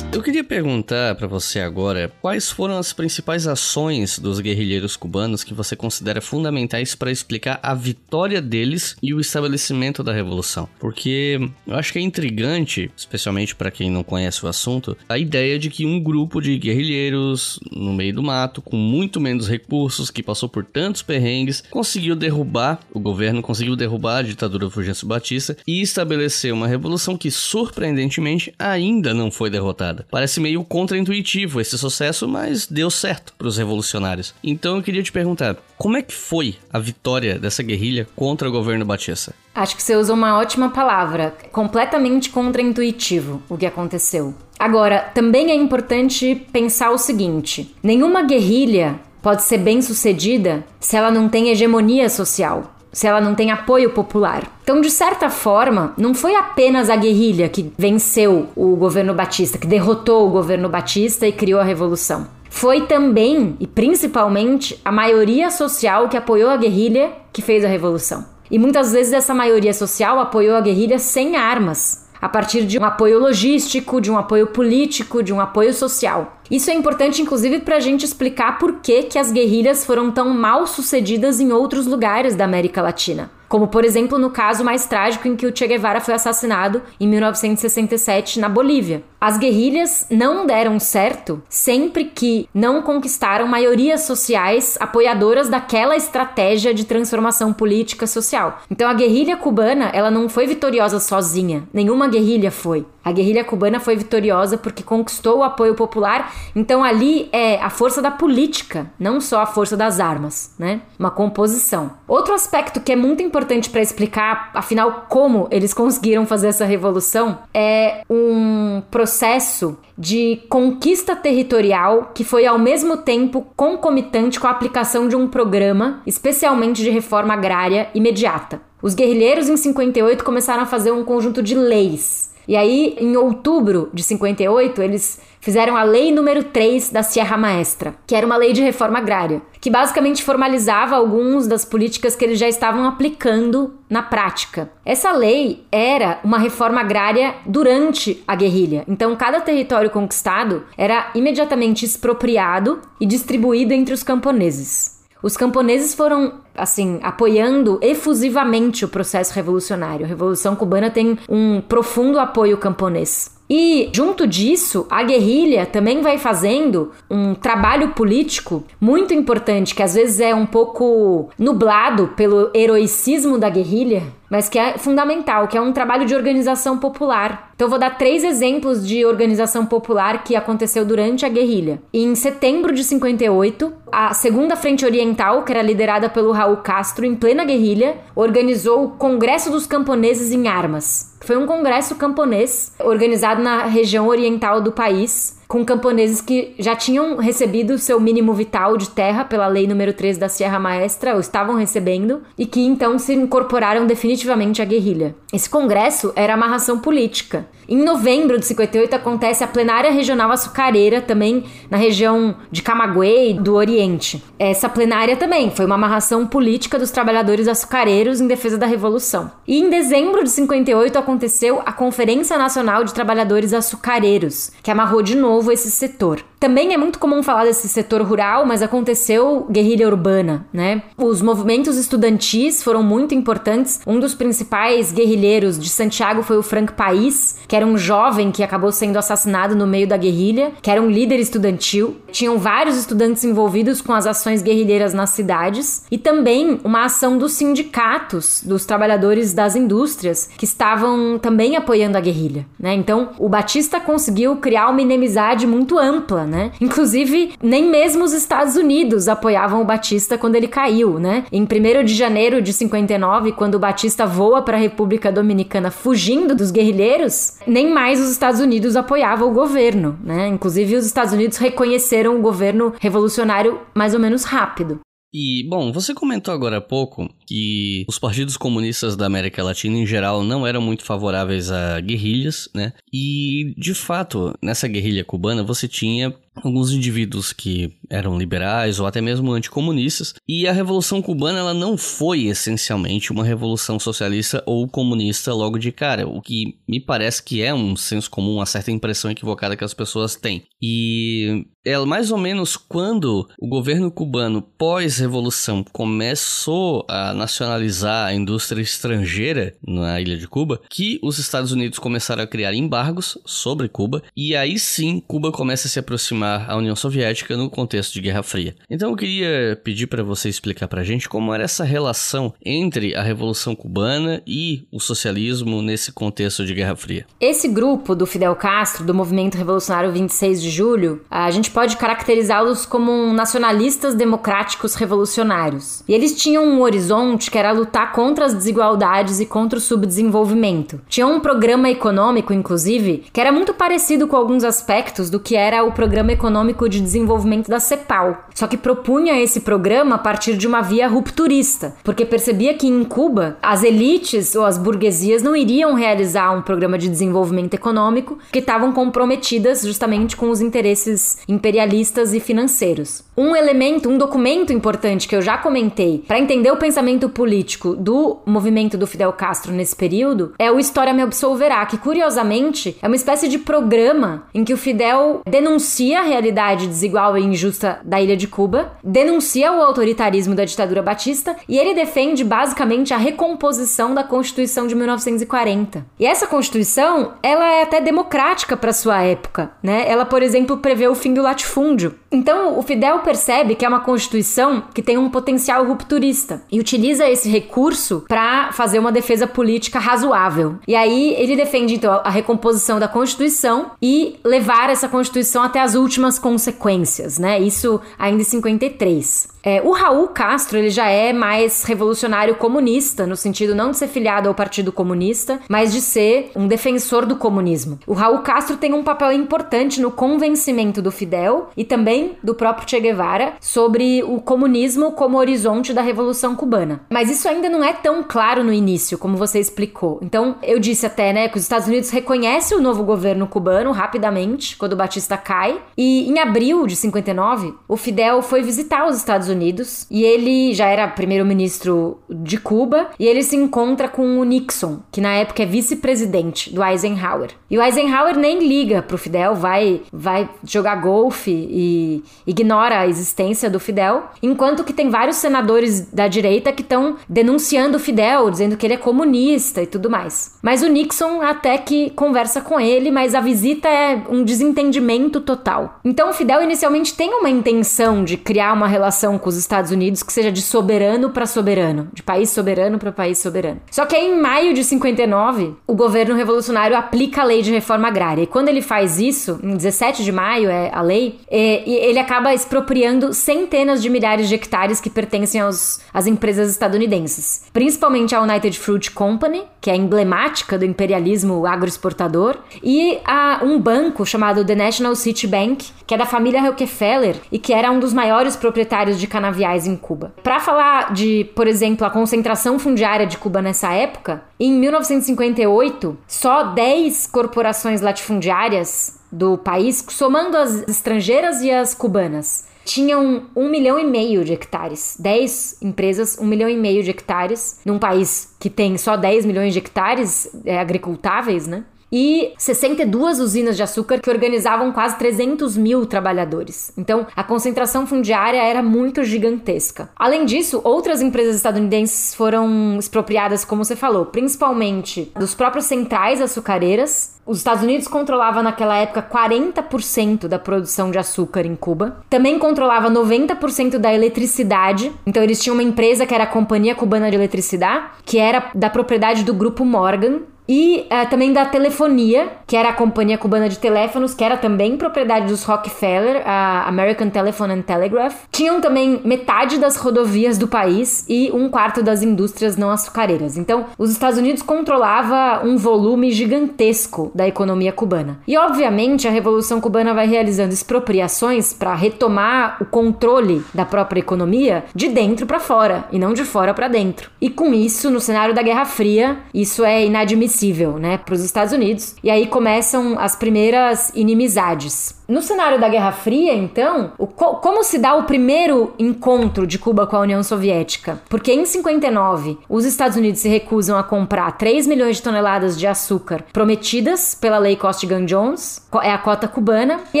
Queria perguntar para você agora quais foram as principais ações dos guerrilheiros cubanos que você considera fundamentais para explicar a vitória deles e o estabelecimento da revolução. Porque eu acho que é intrigante, especialmente para quem não conhece o assunto, a ideia de que um grupo de guerrilheiros no meio do mato, com muito menos recursos, que passou por tantos perrengues, conseguiu derrubar o governo, conseguiu derrubar a ditadura Fulgêncio Batista e estabelecer uma revolução que surpreendentemente ainda não foi derrotada. Parece meio contraintuitivo esse sucesso, mas deu certo para os revolucionários. Então eu queria te perguntar, como é que foi a vitória dessa guerrilha contra o governo Batista? Acho que você usou uma ótima palavra, completamente contraintuitivo o que aconteceu. Agora, também é importante pensar o seguinte: nenhuma guerrilha pode ser bem sucedida se ela não tem hegemonia social se ela não tem apoio popular. Então, de certa forma, não foi apenas a guerrilha que venceu o governo Batista, que derrotou o governo Batista e criou a revolução. Foi também e principalmente a maioria social que apoiou a guerrilha que fez a revolução. E muitas vezes essa maioria social apoiou a guerrilha sem armas, a partir de um apoio logístico, de um apoio político, de um apoio social. Isso é importante, inclusive, para a gente explicar por que, que as guerrilhas foram tão mal sucedidas em outros lugares da América Latina. Como, por exemplo, no caso mais trágico em que o Che Guevara foi assassinado em 1967 na Bolívia. As guerrilhas não deram certo sempre que não conquistaram maiorias sociais apoiadoras daquela estratégia de transformação política social. Então a guerrilha cubana, ela não foi vitoriosa sozinha. Nenhuma guerrilha foi. A guerrilha cubana foi vitoriosa porque conquistou o apoio popular. Então ali é a força da política, não só a força das armas, né? Uma composição. Outro aspecto que é muito importante para explicar, afinal, como eles conseguiram fazer essa revolução é um processo de conquista territorial que foi ao mesmo tempo concomitante com a aplicação de um programa, especialmente de reforma agrária imediata. Os guerrilheiros em 58 começaram a fazer um conjunto de leis e aí, em outubro de 58, eles fizeram a Lei número 3 da Sierra Maestra, que era uma lei de reforma agrária, que basicamente formalizava algumas das políticas que eles já estavam aplicando na prática. Essa lei era uma reforma agrária durante a guerrilha. Então, cada território conquistado era imediatamente expropriado e distribuído entre os camponeses. Os camponeses foram, assim, apoiando efusivamente o processo revolucionário. A Revolução Cubana tem um profundo apoio camponês. E, junto disso, a guerrilha também vai fazendo um trabalho político muito importante, que às vezes é um pouco nublado pelo heroicismo da guerrilha, mas que é fundamental, que é um trabalho de organização popular. Então, vou dar três exemplos de organização popular que aconteceu durante a guerrilha. Em setembro de 58, a Segunda Frente Oriental, que era liderada pelo Raul Castro, em plena guerrilha, organizou o Congresso dos Camponeses em Armas Foi um congresso camponês organizado na região oriental do país com camponeses que já tinham recebido seu mínimo vital de terra pela lei número 3 da Sierra Maestra, ou estavam recebendo, e que então se incorporaram definitivamente à guerrilha. Esse congresso era amarração política. Em novembro de 58 acontece a plenária regional açucareira, também na região de Camagüey, do Oriente. Essa plenária também foi uma amarração política dos trabalhadores açucareiros em defesa da revolução. E em dezembro de 58 aconteceu a Conferência Nacional de Trabalhadores Açucareiros, que amarrou de novo novo esse setor. Também é muito comum falar desse setor rural, mas aconteceu guerrilha urbana, né? Os movimentos estudantis foram muito importantes. Um dos principais guerrilheiros de Santiago foi o Frank País, que era um jovem que acabou sendo assassinado no meio da guerrilha, que era um líder estudantil. Tinham vários estudantes envolvidos com as ações guerrilheiras nas cidades e também uma ação dos sindicatos, dos trabalhadores das indústrias, que estavam também apoiando a guerrilha, né? Então, o Batista conseguiu criar uma inimizade muito ampla né? Inclusive, nem mesmo os Estados Unidos apoiavam o Batista quando ele caiu, né? Em 1 de janeiro de 59, quando o Batista voa para a República Dominicana fugindo dos guerrilheiros, nem mais os Estados Unidos apoiavam o governo, né? Inclusive, os Estados Unidos reconheceram o governo revolucionário mais ou menos rápido. E, bom, você comentou agora há pouco que os partidos comunistas da América Latina em geral não eram muito favoráveis a guerrilhas, né? E, de fato, nessa guerrilha cubana você tinha alguns indivíduos que eram liberais ou até mesmo anticomunistas, e a Revolução Cubana ela não foi essencialmente uma revolução socialista ou comunista logo de cara, o que me parece que é um senso comum, uma certa impressão equivocada que as pessoas têm. E é mais ou menos quando o governo cubano pós-revolução começou a nacionalizar a indústria estrangeira na ilha de Cuba, que os Estados Unidos começaram a criar embargos sobre Cuba, e aí sim Cuba começa a se aproximar a União Soviética no contexto de Guerra Fria. Então eu queria pedir para você explicar para a gente como era essa relação entre a Revolução Cubana e o socialismo nesse contexto de Guerra Fria. Esse grupo do Fidel Castro, do Movimento Revolucionário 26 de Julho, a gente pode caracterizá-los como nacionalistas democráticos revolucionários. E eles tinham um horizonte que era lutar contra as desigualdades e contra o subdesenvolvimento. Tinha um programa econômico, inclusive, que era muito parecido com alguns aspectos do que era o programa Econômico de Desenvolvimento da CEPAL. Só que propunha esse programa a partir de uma via rupturista, porque percebia que em Cuba as elites ou as burguesias não iriam realizar um programa de desenvolvimento econômico que estavam comprometidas justamente com os interesses imperialistas e financeiros. Um elemento, um documento importante que eu já comentei para entender o pensamento político do movimento do Fidel Castro nesse período é o História Me Absolverá, que curiosamente é uma espécie de programa em que o Fidel denuncia realidade desigual e injusta da ilha de Cuba, denuncia o autoritarismo da ditadura batista e ele defende basicamente a recomposição da Constituição de 1940. E essa Constituição, ela é até democrática para sua época, né? Ela, por exemplo, prevê o fim do latifúndio. Então, o Fidel percebe que é uma Constituição que tem um potencial rupturista e utiliza esse recurso para fazer uma defesa política razoável. E aí ele defende então a recomposição da Constituição e levar essa Constituição até as últimas últimas consequências, né? Isso ainda em 53. É, o Raul Castro ele já é mais revolucionário comunista, no sentido não de ser filiado ao Partido Comunista, mas de ser um defensor do comunismo. O Raul Castro tem um papel importante no convencimento do Fidel e também do próprio Che Guevara sobre o comunismo como horizonte da Revolução Cubana. Mas isso ainda não é tão claro no início, como você explicou. Então, eu disse até, né, que os Estados Unidos reconhecem o novo governo cubano rapidamente, quando o Batista cai, e em abril de 59, o Fidel foi visitar os Estados Unidos e ele já era primeiro-ministro de Cuba e ele se encontra com o Nixon, que na época é vice-presidente do Eisenhower. E o Eisenhower nem liga pro Fidel, vai vai jogar golfe e ignora a existência do Fidel, enquanto que tem vários senadores da direita que estão denunciando o Fidel, dizendo que ele é comunista e tudo mais. Mas o Nixon até que conversa com ele, mas a visita é um desentendimento total. Então o Fidel inicialmente tem uma intenção de criar uma relação com os Estados Unidos que seja de soberano para soberano, de país soberano para país soberano. Só que aí, em maio de 59, o governo revolucionário aplica a lei de reforma agrária. E quando ele faz isso, em 17 de maio é a lei, é, ele acaba expropriando centenas de milhares de hectares que pertencem aos, às empresas estadunidenses, principalmente a United Fruit Company, que é emblemática do imperialismo agroexportador, e a um banco chamado The National City Bank, que é da família Rockefeller e que era um dos maiores proprietários de canaviais em Cuba. Para falar de, por exemplo, a concentração fundiária de Cuba nessa época, em 1958, só 10 corporações latifundiárias do país, somando as estrangeiras e as cubanas, tinham um milhão e meio de hectares. 10 empresas, um milhão e meio de hectares, num país que tem só 10 milhões de hectares é, agricultáveis, né? E 62 usinas de açúcar que organizavam quase 300 mil trabalhadores. Então, a concentração fundiária era muito gigantesca. Além disso, outras empresas estadunidenses foram expropriadas, como você falou, principalmente dos próprios centrais açucareiras. Os Estados Unidos controlava naquela época 40% da produção de açúcar em Cuba. Também controlava 90% da eletricidade. Então eles tinham uma empresa que era a Companhia Cubana de Eletricidade, que era da propriedade do grupo Morgan, e uh, também da telefonia, que era a companhia cubana de teléfonos, que era também propriedade dos Rockefeller, a American Telephone and Telegraph. Tinham também metade das rodovias do país e um quarto das indústrias não açucareiras. Então, os Estados Unidos controlava um volume gigantesco da economia cubana. E obviamente a Revolução Cubana vai realizando expropriações para retomar o controle da própria economia de dentro para fora e não de fora para dentro. E com isso, no cenário da Guerra Fria, isso é inadmissível né, para os Estados Unidos. E aí começam as primeiras inimizades. No cenário da Guerra Fria, então, o, como se dá o primeiro encontro de Cuba com a União Soviética? Porque em 59, os Estados Unidos se recusam a comprar 3 milhões de toneladas de açúcar prometidas pela Lei Costigan-Jones, é a cota cubana, e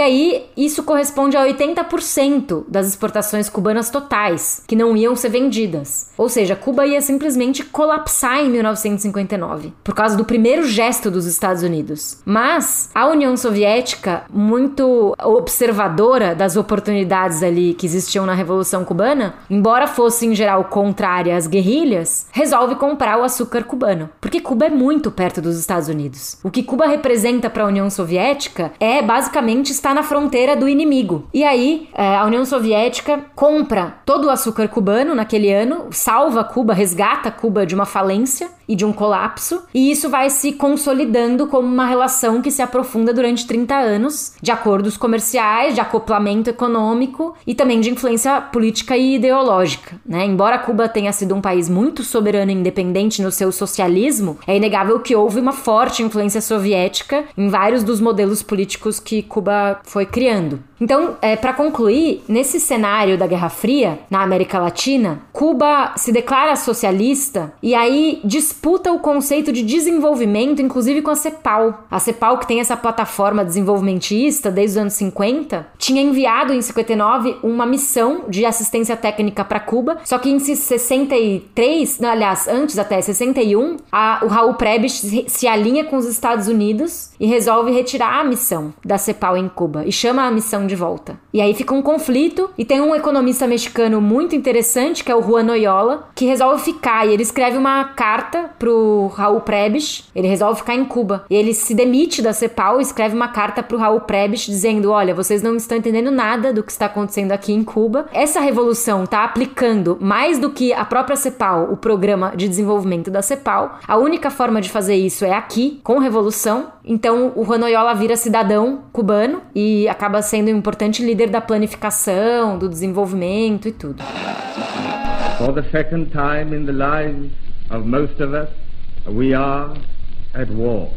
aí isso corresponde a 80% das exportações cubanas totais, que não iam ser vendidas. Ou seja, Cuba ia simplesmente colapsar em 1959, por causa do primeiro gesto dos Estados Unidos. Mas a União Soviética, muito observadora das oportunidades ali que existiam na Revolução Cubana, embora fosse em geral contrária às guerrilhas, resolve comprar o açúcar cubano, porque Cuba é muito perto dos Estados Unidos. O que Cuba representa para a União Soviética é basicamente estar na fronteira do inimigo. E aí é, a União Soviética compra todo o açúcar cubano naquele ano, salva Cuba, resgata Cuba de uma falência e de um colapso, e isso vai se consolidando como uma relação que se aprofunda durante 30 anos, de acordos comerciais, de acoplamento econômico e também de influência política e ideológica. Né? Embora Cuba tenha sido um país muito soberano e independente no seu socialismo, é inegável que houve uma forte influência soviética em vários dos modelos políticos que Cuba foi criando. Então, é, para concluir, nesse cenário da Guerra Fria, na América Latina, Cuba se declara socialista e aí disputa o conceito de desenvolvimento, inclusive com a CEPAL. A CEPAL, que tem essa plataforma desenvolvimentista desde os anos 50, tinha enviado em 59 uma missão de assistência técnica para Cuba, só que em 63, não, aliás, antes até 61, a, o Raul Prebisch se, se alinha com os Estados Unidos e resolve retirar a missão da CEPAL em Cuba e chama a missão de volta. E aí fica um conflito e tem um economista mexicano muito interessante, que é o Juan Noyola, que resolve ficar e ele escreve uma carta pro Raul Prebisch, ele resolve ficar em Cuba. E ele se demite da CEPAL e escreve uma carta pro Raul Prebisch dizendo: "Olha, vocês não estão entendendo nada do que está acontecendo aqui em Cuba. Essa revolução está aplicando mais do que a própria CEPAL, o programa de desenvolvimento da CEPAL. A única forma de fazer isso é aqui, com revolução. Então o Juan Noyola vira cidadão cubano e acaba sendo importante líder da planificação, do desenvolvimento e tudo. For the second time in the lives of most of us, we are at war.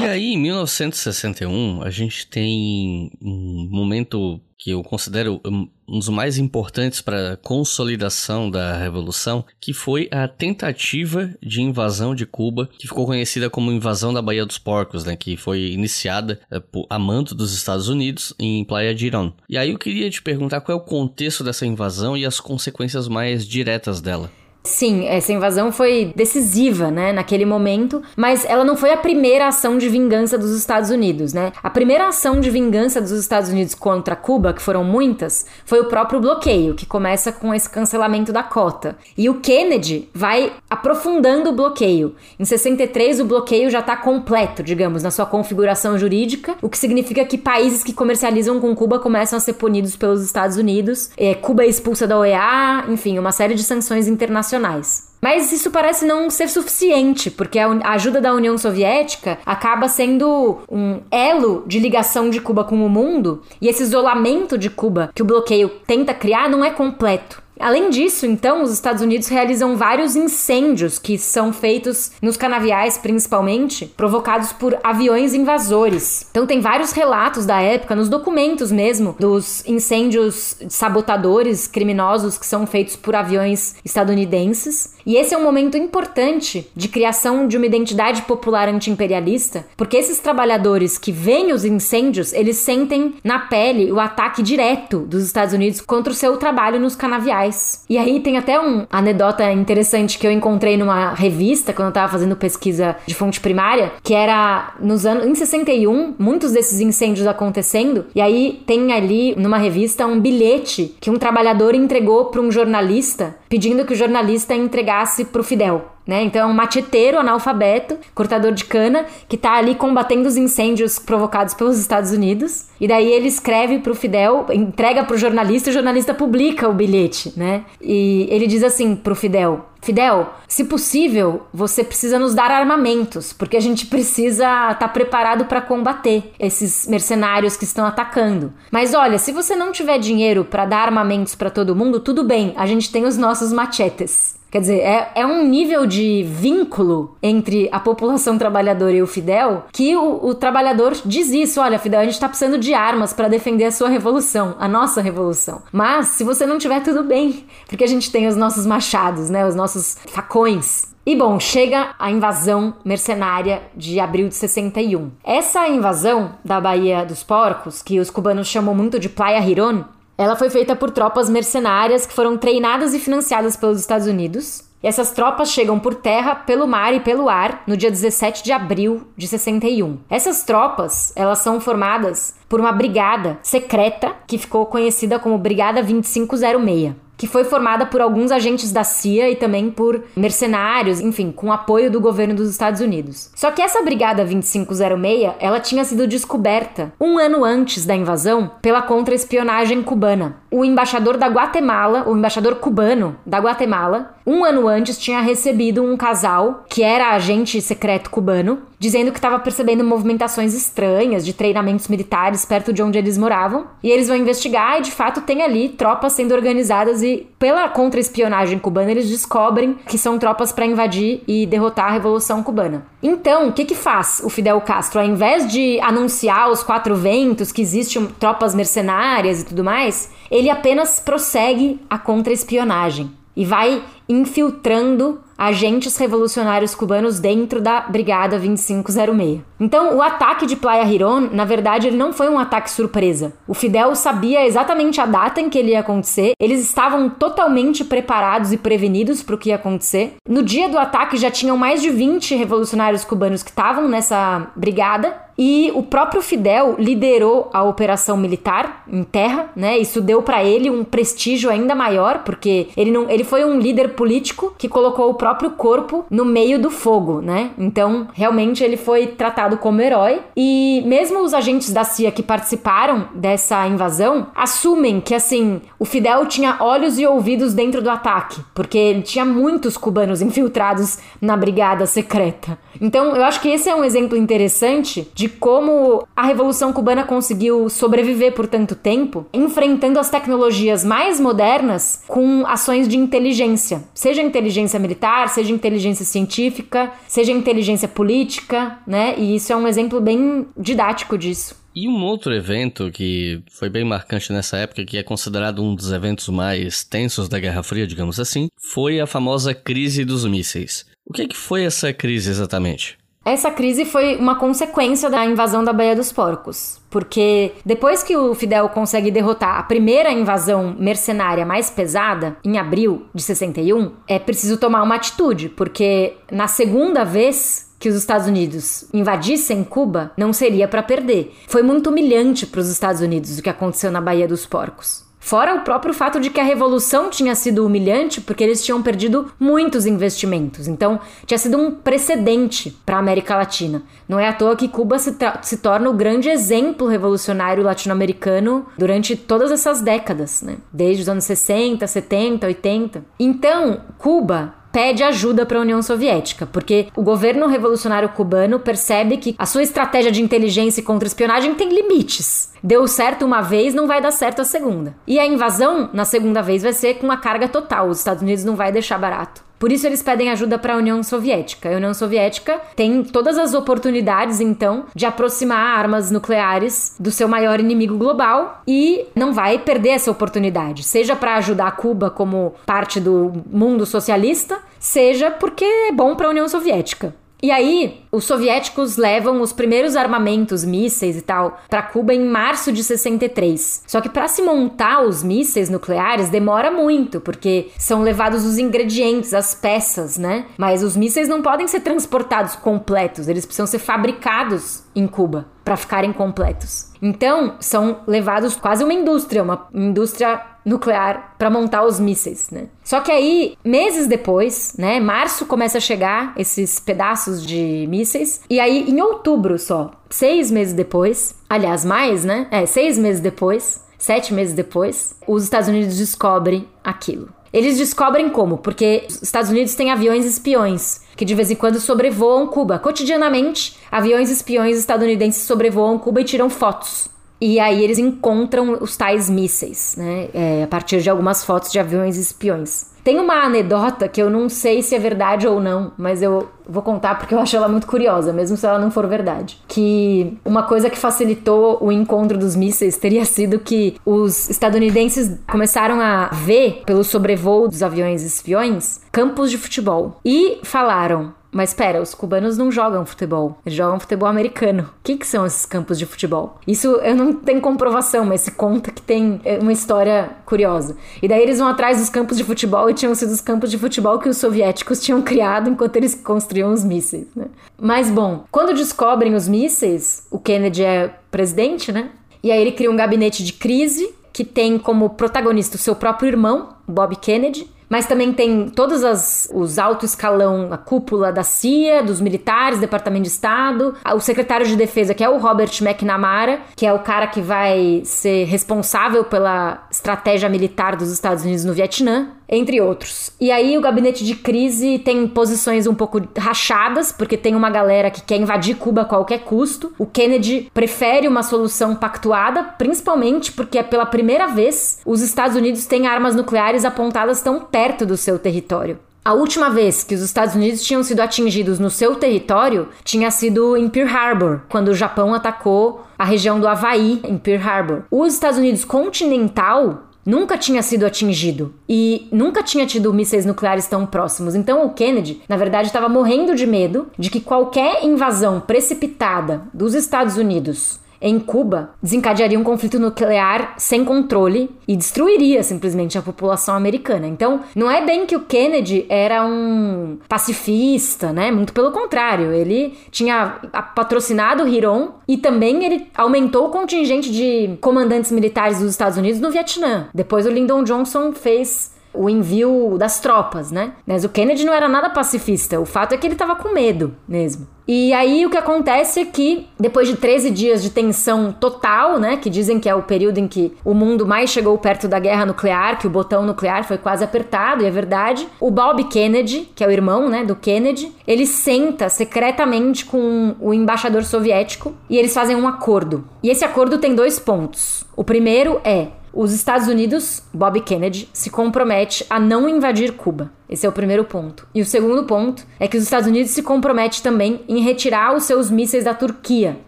E aí, em 1961, a gente tem um momento que eu considero um dos mais importantes para a consolidação da revolução, que foi a tentativa de invasão de Cuba, que ficou conhecida como invasão da Baía dos Porcos, né, que foi iniciada uh, por, a mando dos Estados Unidos em Playa Girón. E aí eu queria te perguntar qual é o contexto dessa invasão e as consequências mais diretas dela. Sim, essa invasão foi decisiva, né, naquele momento, mas ela não foi a primeira ação de vingança dos Estados Unidos, né? A primeira ação de vingança dos Estados Unidos contra Cuba, que foram muitas, foi o próprio bloqueio, que começa com esse cancelamento da cota. E o Kennedy vai aprofundando o bloqueio. Em 63, o bloqueio já está completo, digamos, na sua configuração jurídica, o que significa que países que comercializam com Cuba começam a ser punidos pelos Estados Unidos. É, Cuba é expulsa da OEA, enfim, uma série de sanções internacionais internacionais. Mas isso parece não ser suficiente, porque a ajuda da União Soviética acaba sendo um elo de ligação de Cuba com o mundo, e esse isolamento de Cuba que o bloqueio tenta criar não é completo. Além disso, então, os Estados Unidos realizam vários incêndios que são feitos nos canaviais, principalmente, provocados por aviões invasores. Então, tem vários relatos da época, nos documentos mesmo, dos incêndios sabotadores criminosos que são feitos por aviões estadunidenses. E esse é um momento importante de criação de uma identidade popular anti-imperialista, porque esses trabalhadores que veem os incêndios, eles sentem na pele o ataque direto dos Estados Unidos contra o seu trabalho nos canaviais. E aí tem até uma anedota interessante que eu encontrei numa revista quando eu tava fazendo pesquisa de fonte primária, que era nos anos em 61, muitos desses incêndios acontecendo, e aí tem ali numa revista um bilhete que um trabalhador entregou para um jornalista, pedindo que o jornalista entregasse pro Fidel né? Então é um macheteiro analfabeto, cortador de cana, que tá ali combatendo os incêndios provocados pelos Estados Unidos. E daí ele escreve pro Fidel, entrega pro jornalista e o jornalista publica o bilhete, né? E ele diz assim pro Fidel: Fidel, se possível, você precisa nos dar armamentos, porque a gente precisa estar tá preparado para combater esses mercenários que estão atacando. Mas olha, se você não tiver dinheiro para dar armamentos para todo mundo, tudo bem, a gente tem os nossos machetes. Quer dizer, é, é um nível de vínculo entre a população trabalhadora e o Fidel que o, o trabalhador diz isso: olha, Fidel, a gente tá precisando de armas para defender a sua revolução, a nossa revolução. Mas se você não tiver, tudo bem, porque a gente tem os nossos machados, né? Os nossos facões. E bom, chega a invasão mercenária de abril de 61. Essa invasão da Baía dos Porcos, que os cubanos chamam muito de Playa Girón, ela foi feita por tropas mercenárias que foram treinadas e financiadas pelos Estados Unidos. E essas tropas chegam por terra, pelo mar e pelo ar no dia 17 de abril de 61. Essas tropas, elas são formadas por uma brigada secreta que ficou conhecida como Brigada 2506 que foi formada por alguns agentes da CIA e também por mercenários, enfim, com apoio do governo dos Estados Unidos. Só que essa Brigada 2506, ela tinha sido descoberta um ano antes da invasão pela contra-espionagem cubana. O embaixador da Guatemala, o embaixador cubano da Guatemala, um ano antes tinha recebido um casal que era agente secreto cubano, dizendo que estava percebendo movimentações estranhas de treinamentos militares perto de onde eles moravam. E eles vão investigar e de fato tem ali tropas sendo organizadas e pela contra-espionagem cubana eles descobrem que são tropas para invadir e derrotar a revolução cubana. Então, o que que faz o Fidel Castro? Ao invés de anunciar os quatro ventos que existem tropas mercenárias e tudo mais, ele apenas prossegue a contra-espionagem e vai infiltrando agentes revolucionários cubanos dentro da Brigada 2506. Então, o ataque de Playa Girón, na verdade, ele não foi um ataque surpresa. O Fidel sabia exatamente a data em que ele ia acontecer, eles estavam totalmente preparados e prevenidos para o que ia acontecer. No dia do ataque já tinham mais de 20 revolucionários cubanos que estavam nessa brigada, e o próprio Fidel liderou a operação militar em terra, né? Isso deu para ele um prestígio ainda maior, porque ele não, ele foi um líder político que colocou o próprio corpo no meio do fogo, né? Então, realmente ele foi tratado como herói. E mesmo os agentes da CIA que participaram dessa invasão assumem que assim, o Fidel tinha olhos e ouvidos dentro do ataque, porque ele tinha muitos cubanos infiltrados na brigada secreta. Então, eu acho que esse é um exemplo interessante de como a Revolução Cubana conseguiu sobreviver por tanto tempo, enfrentando as tecnologias mais modernas com ações de inteligência, seja inteligência militar, seja inteligência científica, seja inteligência política, né? E isso é um exemplo bem didático disso. E um outro evento que foi bem marcante nessa época, que é considerado um dos eventos mais tensos da Guerra Fria, digamos assim, foi a famosa crise dos mísseis. O que, que foi essa crise exatamente? Essa crise foi uma consequência da invasão da Baía dos Porcos. Porque depois que o Fidel consegue derrotar a primeira invasão mercenária mais pesada, em abril de 61, é preciso tomar uma atitude, porque na segunda vez que os Estados Unidos invadissem Cuba, não seria para perder. Foi muito humilhante para os Estados Unidos o que aconteceu na Baía dos Porcos. Fora o próprio fato de que a revolução tinha sido humilhante porque eles tinham perdido muitos investimentos. Então, tinha sido um precedente para a América Latina. Não é à toa que Cuba se, se torna o grande exemplo revolucionário latino-americano durante todas essas décadas, né? Desde os anos 60, 70, 80. Então, Cuba pede ajuda para a União Soviética, porque o governo revolucionário cubano percebe que a sua estratégia de inteligência e contra-espionagem tem limites. Deu certo uma vez, não vai dar certo a segunda. E a invasão, na segunda vez, vai ser com a carga total. Os Estados Unidos não vai deixar barato. Por isso eles pedem ajuda para a União Soviética. A União Soviética tem todas as oportunidades, então, de aproximar armas nucleares do seu maior inimigo global e não vai perder essa oportunidade, seja para ajudar Cuba como parte do mundo socialista, seja porque é bom para a União Soviética. E aí, os soviéticos levam os primeiros armamentos, mísseis e tal, para Cuba em março de 63. Só que para se montar os mísseis nucleares demora muito, porque são levados os ingredientes, as peças, né? Mas os mísseis não podem ser transportados completos, eles precisam ser fabricados em Cuba para ficarem completos. Então, são levados quase uma indústria, uma indústria nuclear para montar os mísseis, né? Só que aí, meses depois, né, março começa a chegar esses pedaços de mísseis e aí em outubro só, seis meses depois, aliás mais, né? É seis meses depois, sete meses depois, os Estados Unidos descobrem aquilo. Eles descobrem como? Porque os Estados Unidos têm aviões espiões que de vez em quando sobrevoam Cuba. Cotidianamente, aviões espiões estadunidenses sobrevoam Cuba e tiram fotos. E aí eles encontram os tais mísseis, né? É, a partir de algumas fotos de aviões espiões. Tem uma anedota que eu não sei se é verdade ou não, mas eu vou contar porque eu acho ela muito curiosa, mesmo se ela não for verdade. Que uma coisa que facilitou o encontro dos mísseis teria sido que os estadunidenses começaram a ver, pelo sobrevoo dos aviões espiões, campos de futebol. E falaram: mas espera, os cubanos não jogam futebol, eles jogam futebol americano. O que, que são esses campos de futebol? Isso eu não tenho comprovação, mas se conta que tem é, uma história curiosa. E daí eles vão atrás dos campos de futebol e tinham sido os campos de futebol que os soviéticos tinham criado enquanto eles construíam os mísseis, né? Mas bom, quando descobrem os mísseis, o Kennedy é presidente, né? E aí ele cria um gabinete de crise que tem como protagonista o seu próprio irmão, Bob Kennedy, mas também tem todos as, os alto escalão, a cúpula da CIA, dos militares, Departamento de Estado, o secretário de Defesa, que é o Robert McNamara, que é o cara que vai ser responsável pela estratégia militar dos Estados Unidos no Vietnã, entre outros. E aí o gabinete de crise tem posições um pouco rachadas, porque tem uma galera que quer invadir Cuba a qualquer custo. O Kennedy prefere uma solução pactuada, principalmente porque é pela primeira vez os Estados Unidos têm armas nucleares apontadas tão perto do seu território. A última vez que os Estados Unidos tinham sido atingidos no seu território tinha sido em Pearl Harbor, quando o Japão atacou a região do Havaí, em Pearl Harbor. Os Estados Unidos continental nunca tinha sido atingido e nunca tinha tido mísseis nucleares tão próximos. Então o Kennedy, na verdade, estava morrendo de medo de que qualquer invasão precipitada dos Estados Unidos em Cuba desencadearia um conflito nuclear sem controle e destruiria simplesmente a população americana. Então, não é bem que o Kennedy era um pacifista, né? Muito pelo contrário, ele tinha patrocinado Hiron e também ele aumentou o contingente de comandantes militares dos Estados Unidos no Vietnã. Depois o Lyndon Johnson fez o envio das tropas, né? Mas o Kennedy não era nada pacifista. O fato é que ele estava com medo mesmo. E aí o que acontece é que, depois de 13 dias de tensão total, né? Que dizem que é o período em que o mundo mais chegou perto da guerra nuclear, que o botão nuclear foi quase apertado, e é verdade. O Bob Kennedy, que é o irmão, né, do Kennedy, ele senta secretamente com o embaixador soviético e eles fazem um acordo. E esse acordo tem dois pontos. O primeiro é os Estados Unidos, Bob Kennedy, se compromete a não invadir Cuba. Esse é o primeiro ponto. E o segundo ponto é que os Estados Unidos se compromete também em retirar os seus mísseis da Turquia,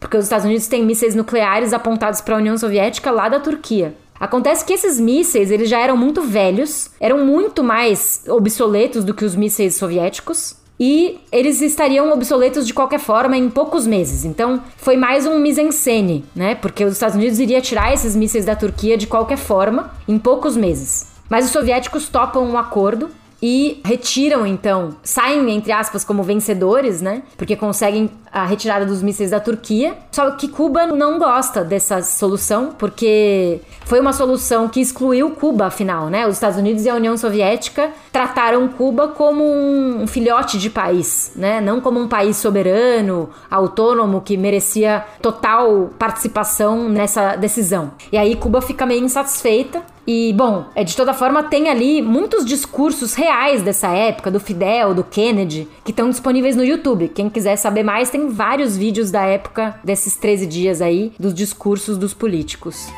porque os Estados Unidos têm mísseis nucleares apontados para a União Soviética lá da Turquia. Acontece que esses mísseis, eles já eram muito velhos, eram muito mais obsoletos do que os mísseis soviéticos, e eles estariam obsoletos de qualquer forma em poucos meses. Então, foi mais um mise-en-scène, né? Porque os Estados Unidos iria tirar esses mísseis da Turquia de qualquer forma em poucos meses. Mas os soviéticos topam um acordo e retiram então, saem entre aspas como vencedores, né? Porque conseguem a retirada dos mísseis da Turquia. Só que Cuba não gosta dessa solução, porque foi uma solução que excluiu Cuba, afinal, né? Os Estados Unidos e a União Soviética trataram Cuba como um filhote de país, né? Não como um país soberano, autônomo que merecia total participação nessa decisão. E aí Cuba fica meio insatisfeita e, bom, é de toda forma, tem ali muitos discursos reais dessa época, do Fidel, do Kennedy, que estão disponíveis no YouTube. Quem quiser saber mais, tem vários vídeos da época desses 13 dias aí, dos discursos dos políticos.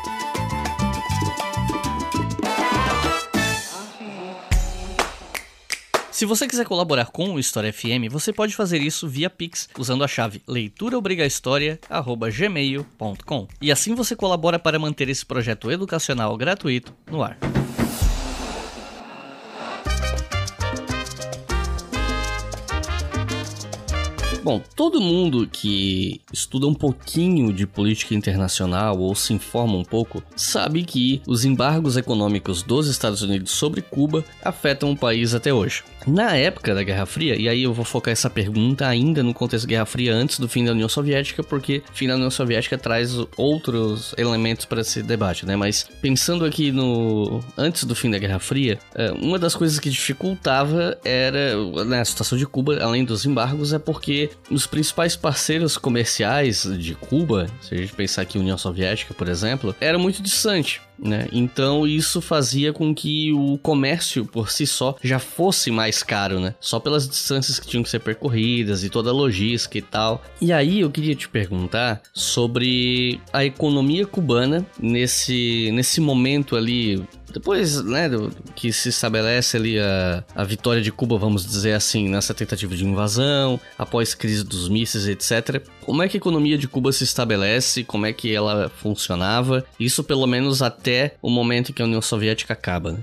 Se você quiser colaborar com o História FM, você pode fazer isso via Pix usando a chave leituraobrigahistoria@gmail.com. E assim você colabora para manter esse projeto educacional gratuito no ar. Bom, todo mundo que estuda um pouquinho de política internacional ou se informa um pouco sabe que os embargos econômicos dos Estados Unidos sobre Cuba afetam o país até hoje. Na época da Guerra Fria, e aí eu vou focar essa pergunta ainda no contexto da Guerra Fria antes do fim da União Soviética, porque o fim da União Soviética traz outros elementos para esse debate, né? Mas pensando aqui no antes do fim da Guerra Fria, é, uma das coisas que dificultava era né, a situação de Cuba, além dos embargos, é porque os principais parceiros comerciais de Cuba, se a gente pensar aqui União Soviética, por exemplo, era muito distante. Né? Então isso fazia com que o comércio por si só já fosse mais caro, né? Só pelas distâncias que tinham que ser percorridas e toda a logística e tal. E aí eu queria te perguntar sobre a economia cubana nesse, nesse momento ali depois, né, do, que se estabelece ali a, a vitória de Cuba, vamos dizer assim, nessa tentativa de invasão, após crise dos mísseis, etc. Como é que a economia de Cuba se estabelece? Como é que ela funcionava? Isso pelo menos até o momento em que a União Soviética acaba, né?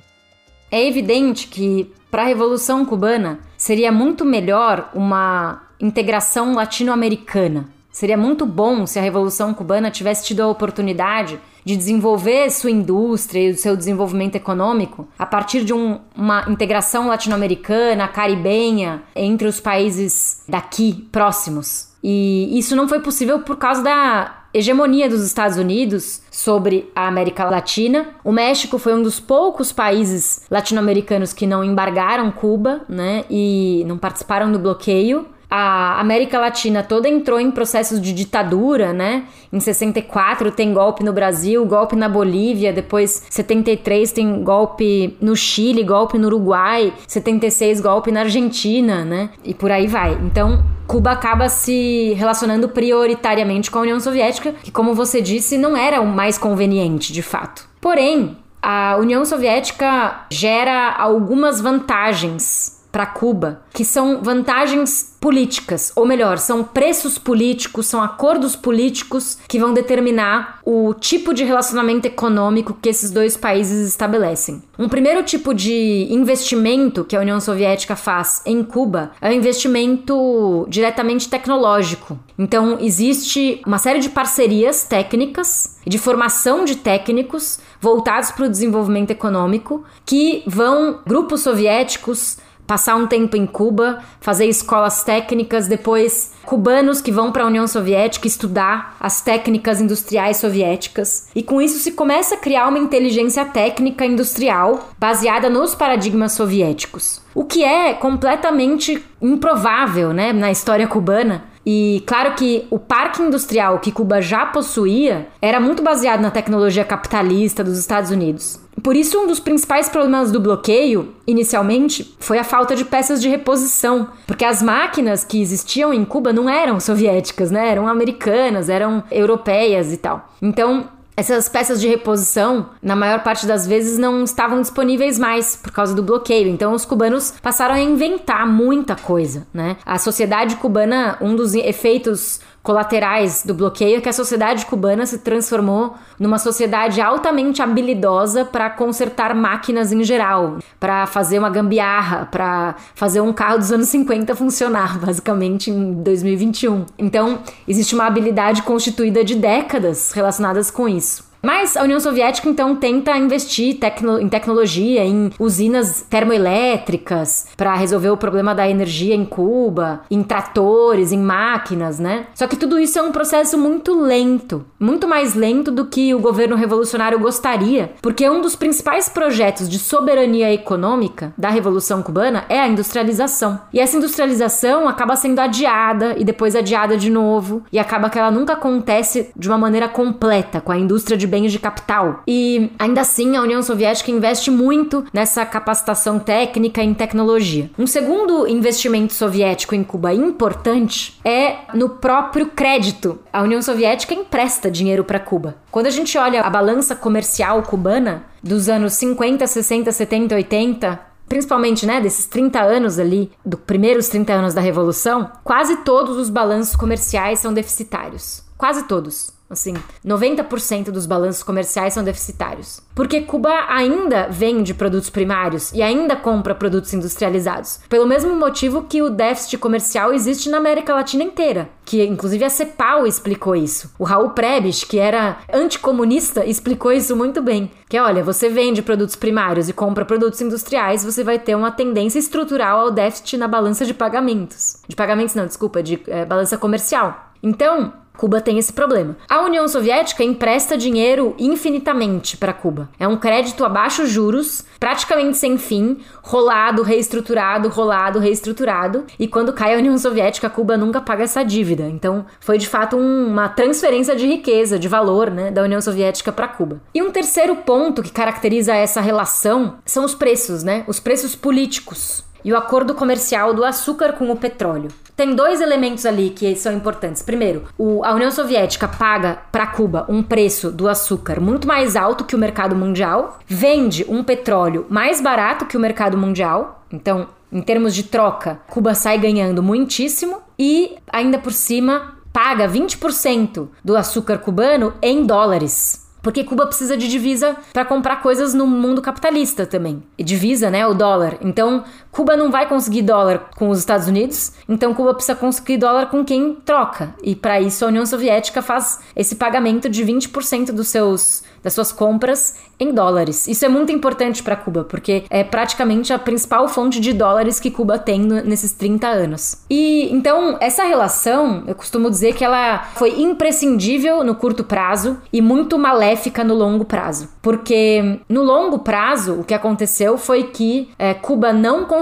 É evidente que para a Revolução Cubana seria muito melhor uma integração latino-americana. Seria muito bom se a Revolução Cubana tivesse tido a oportunidade de desenvolver sua indústria e o seu desenvolvimento econômico a partir de um, uma integração latino-americana, caribenha, entre os países daqui próximos. E isso não foi possível por causa da hegemonia dos Estados Unidos sobre a América Latina. O México foi um dos poucos países latino-americanos que não embargaram Cuba, né, e não participaram do bloqueio a América Latina toda entrou em processos de ditadura, né? Em 64 tem golpe no Brasil, golpe na Bolívia, depois 73 tem golpe no Chile, golpe no Uruguai, 76 golpe na Argentina, né? E por aí vai. Então, Cuba acaba se relacionando prioritariamente com a União Soviética, que como você disse, não era o mais conveniente, de fato. Porém, a União Soviética gera algumas vantagens para Cuba, que são vantagens políticas, ou melhor, são preços políticos, são acordos políticos que vão determinar o tipo de relacionamento econômico que esses dois países estabelecem. Um primeiro tipo de investimento que a União Soviética faz em Cuba é o investimento diretamente tecnológico. Então, existe uma série de parcerias técnicas de formação de técnicos voltados para o desenvolvimento econômico que vão grupos soviéticos passar um tempo em Cuba, fazer escolas técnicas, depois cubanos que vão para a União Soviética estudar as técnicas industriais soviéticas. E com isso se começa a criar uma inteligência técnica industrial baseada nos paradigmas soviéticos. O que é completamente improvável, né, na história cubana. E claro que o parque industrial que Cuba já possuía era muito baseado na tecnologia capitalista dos Estados Unidos. Por isso, um dos principais problemas do bloqueio, inicialmente, foi a falta de peças de reposição, porque as máquinas que existiam em Cuba não eram soviéticas, né? Eram americanas, eram europeias e tal. Então, essas peças de reposição, na maior parte das vezes, não estavam disponíveis mais por causa do bloqueio. Então, os cubanos passaram a inventar muita coisa, né? A sociedade cubana, um dos efeitos colaterais do bloqueio é que a sociedade cubana se transformou numa sociedade altamente habilidosa para consertar máquinas em geral, para fazer uma gambiarra, para fazer um carro dos anos 50 funcionar, basicamente em 2021. Então, existe uma habilidade constituída de décadas relacionadas com isso. Mas a União Soviética então tenta investir tecno em tecnologia, em usinas termoelétricas para resolver o problema da energia em Cuba, em tratores, em máquinas, né? Só que tudo isso é um processo muito lento, muito mais lento do que o governo revolucionário gostaria, porque um dos principais projetos de soberania econômica da Revolução Cubana é a industrialização. E essa industrialização acaba sendo adiada e depois adiada de novo, e acaba que ela nunca acontece de uma maneira completa com a indústria de bens de capital. E ainda assim, a União Soviética investe muito nessa capacitação técnica em tecnologia. Um segundo investimento soviético em Cuba importante é no próprio crédito. A União Soviética empresta dinheiro para Cuba. Quando a gente olha a balança comercial cubana dos anos 50, 60, 70, 80, principalmente, né, desses 30 anos ali, dos primeiros 30 anos da Revolução, quase todos os balanços comerciais são deficitários. Quase todos. Assim, 90% dos balanços comerciais são deficitários. Porque Cuba ainda vende produtos primários e ainda compra produtos industrializados. Pelo mesmo motivo que o déficit comercial existe na América Latina inteira. Que inclusive a CEPAL explicou isso. O Raul Prebisch, que era anticomunista, explicou isso muito bem. Que olha, você vende produtos primários e compra produtos industriais, você vai ter uma tendência estrutural ao déficit na balança de pagamentos. De pagamentos, não, desculpa, de é, balança comercial. Então, Cuba tem esse problema. A União Soviética empresta dinheiro infinitamente para Cuba. É um crédito a baixos juros, praticamente sem fim, rolado, reestruturado, rolado, reestruturado. E quando cai a União Soviética, Cuba nunca paga essa dívida. Então, foi de fato um, uma transferência de riqueza, de valor, né, da União Soviética para Cuba. E um terceiro ponto que caracteriza essa relação são os preços, né? Os preços políticos e o acordo comercial do açúcar com o petróleo. Tem dois elementos ali que são importantes. Primeiro, o, a União Soviética paga para Cuba um preço do açúcar muito mais alto que o mercado mundial, vende um petróleo mais barato que o mercado mundial. Então, em termos de troca, Cuba sai ganhando muitíssimo e ainda por cima paga 20% do açúcar cubano em dólares. Porque Cuba precisa de divisa para comprar coisas no mundo capitalista também. E divisa, né, o dólar. Então, Cuba não vai conseguir dólar com os Estados Unidos, então Cuba precisa conseguir dólar com quem troca. E para isso a União Soviética faz esse pagamento de 20% dos seus das suas compras em dólares. Isso é muito importante para Cuba, porque é praticamente a principal fonte de dólares que Cuba tem nesses 30 anos. E então, essa relação, eu costumo dizer que ela foi imprescindível no curto prazo e muito maléfica no longo prazo. Porque no longo prazo, o que aconteceu foi que é, Cuba não conseguiu